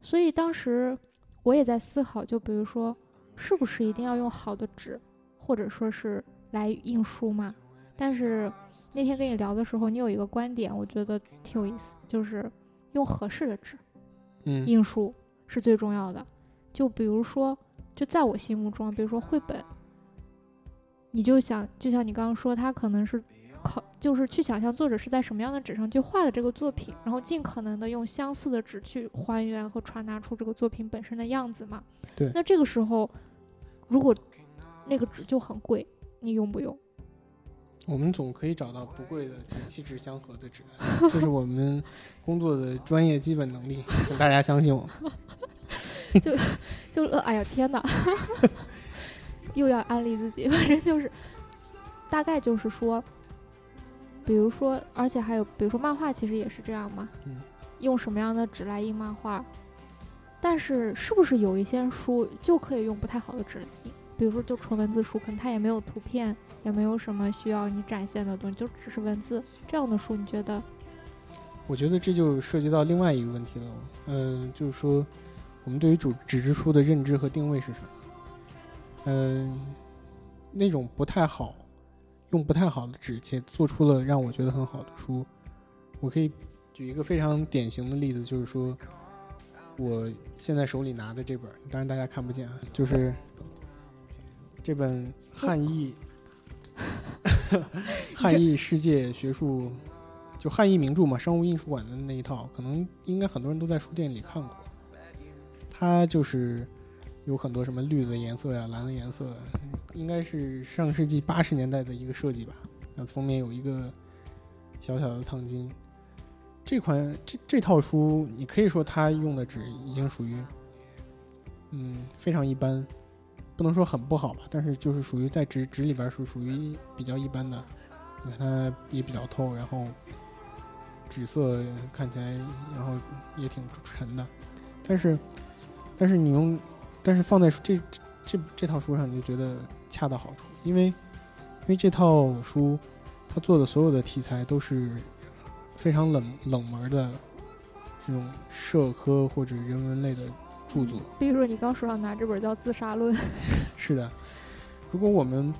S1: 所以当时我也在思考，就比如说，是不是一定要用好的纸，或者说是来印书嘛？但是那天跟你聊的时候，你有一个观点，我觉得挺有意思，就是用合适的纸
S2: 嗯
S1: 印书是最重要的。就比如说，就在我心目中，比如说绘本，你就想，就像你刚刚说，它可能是考，就是去想象作者是在什么样的纸上去画的这个作品，然后尽可能的用相似的纸去还原和传达出这个作品本身的样子嘛。
S2: 对
S1: 那这个时候，如果那个纸就很贵，你用不用？
S2: 我们总可以找到不贵的且气质相合的纸，这是我们工作的专业基本能力，请大家相信我 就。
S1: 就呃，哎呀天哪，又要安利自己，反正就是大概就是说，比如说，而且还有比如说漫画，其实也是这样嘛，
S2: 嗯
S1: 用什么样的纸来印漫画，但是是不是有一些书就可以用不太好的纸来印？比如说就纯文字书，可能它也没有图片，也没有什么需要你展现的东西，就只是文字这样的书，你觉得？
S2: 我觉得这就涉及到另外一个问题了，嗯、就是说我们对于纸纸质书的认知和定位是什么？嗯、那种不太好，用不太好的纸且做出了让我觉得很好的书，我可以举一个非常典型的例子，就是说我现在手里拿的这本，当然大家看不见啊，就是这本汉译 汉译世界学术。就汉译名著嘛，商务印书馆的那一套，可能应该很多人都在书店里看过。它就是有很多什么绿的颜色呀、蓝的颜色，应该是上世纪八十年代的一个设计吧。然后封面有一个小小的烫金。这款这这套书，你可以说它用的纸已经属于，嗯，非常一般，不能说很不好吧，但是就是属于在纸纸里边是属于比较一般的。你看它也比较透，然后纸色看起来，然后也挺沉的，但是，但是你用，但是放在这这这套书上，你就觉得恰到好处，因为因为这套书它做的所有的题材都是非常冷冷门的这种社科或者人文类的著作。
S1: 比如说你刚手上拿这本叫《自杀论》，
S2: 是的，如果我们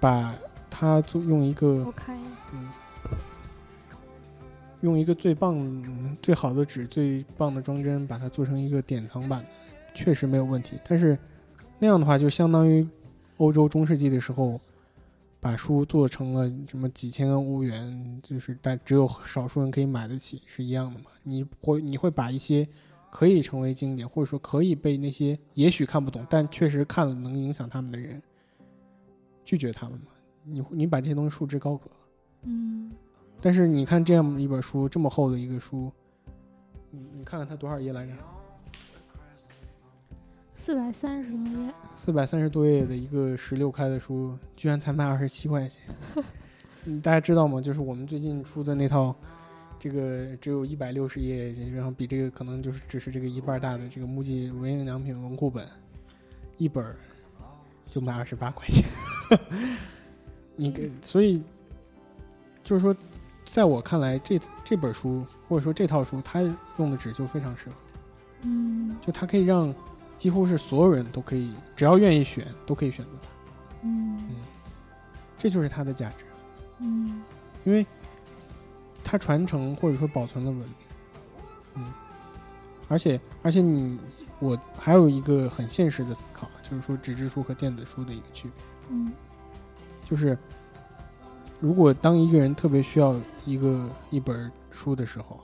S2: 把它做用一个
S1: 我看一眼，
S2: 嗯，用一个最棒、最好的纸、最棒的装帧，把它做成一个典藏版，确实没有问题。但是那样的话，就相当于欧洲中世纪的时候，把书做成了什么几千欧元，就是但只有少数人可以买得起，是一样的嘛？你会你会把一些可以成为经典，或者说可以被那些也许看不懂，但确实看了能影响他们的人拒绝他们吗？你你把这些东西束之高阁。
S1: 嗯，
S2: 但是你看这样一本书，这么厚的一个书，你你看看它多少页来着？
S1: 四百三十多页，
S2: 四百三十多页的一个十六开的书，居然才卖二十七块钱。嗯大家知道吗？就是我们最近出的那套，这个只有一百六十页，然后比这个可能就是只是这个一半大的这个木记无印良品文库本，一本儿就卖二十八块钱。你给，所以就是说，在我看来，这这本书或者说这套书，它用的纸就非常适合。
S1: 嗯
S2: 就它可以让几乎是所有人都可以，只要愿意选，都可以选择它，
S1: 嗯
S2: 这就是它的价值，
S1: 嗯
S2: 因为它传承或者说保存了文。明，嗯，而且而且你我还有一个很现实的思考，就是说纸质书和电子书的一个区别，
S1: 嗯。
S2: 就是如果当一个人特别需要一个一本书的时候，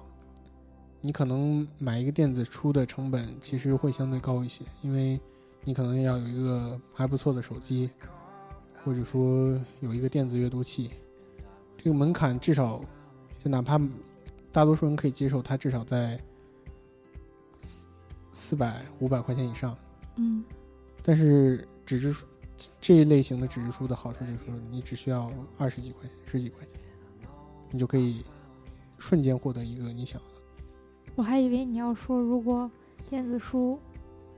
S2: 你可能买一个电子书的成本其实会相对高一些，因为你可能要有一个还不错的手机，或或者说有一个电子阅读器，这个门槛至少就哪怕大多数人可以接受，它至少在四四百五百块钱以上。
S1: 嗯
S2: 但是纸质书这一类型的纸质书的好处就是，你只需要二十几块钱、十几块钱，你就可以瞬间获得一个你想要的。
S1: 我还以为你要说，如果电子书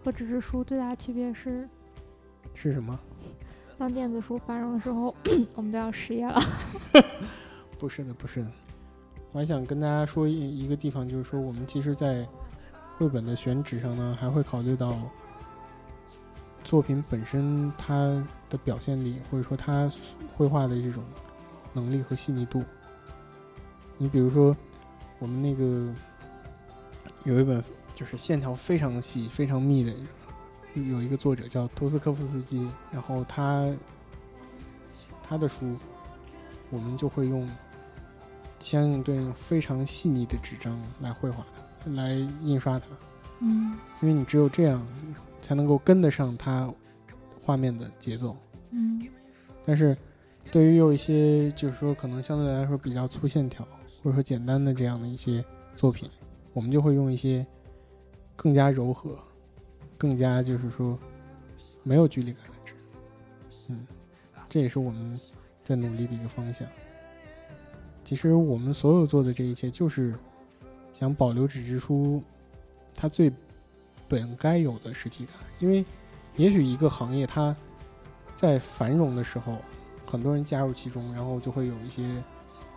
S1: 和纸质书最大的区别是，
S2: 是什么？
S1: 当电子书繁荣的时候，我们都要失业了。
S2: 不是的，不是的。我还想跟大家说一一个地方，就是说我们其实，在绘本的选址上呢，还会考虑到作品本身它的表现力，或者说它绘画的这种能力和细腻度。你比如说，我们那个有一本就是线条非常细、非常密的，有一个作者叫托斯科夫斯基，然后他他的书，我们就会用相应对应非常细腻的纸张来绘画它，来印刷它，
S1: 嗯
S2: 因为你只有这样才能够跟得上它画面的节奏。
S1: 嗯
S2: 但是，对于有一些就是说可能相对来说比较粗线条或者说简单的这样的一些作品，我们就会用一些更加柔和、更加就是说没有距离感的纸。嗯，这也是我们在努力的一个方向。其实我们所有做的这一切，就是想保留纸质书它最本该有的实体感，因为也许一个行业它在繁荣的时候，很多人加入其中，然后就会有一些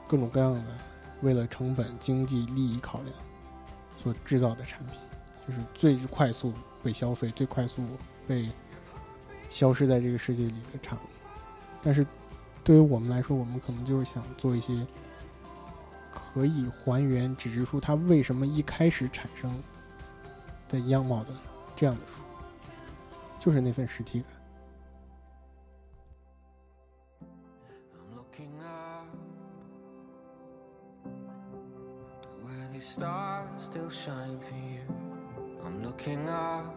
S2: 各种各样的为了成本、经济利益考量所制造的产品，就是最快速被消费、最快速被消失在这个世界里的产物。但是对于我们来说，我们可能就是想做一些可以还原纸质书它为什么一开始产生的样貌的这样的书，就是那份实体感。
S3: Looking up where these stars still shine for you. I'm looking up.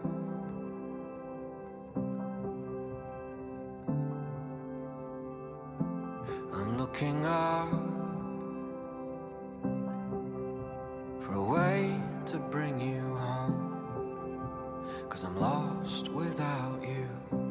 S3: I'm looking up for a way to bring you home. Cause I'm lost without you.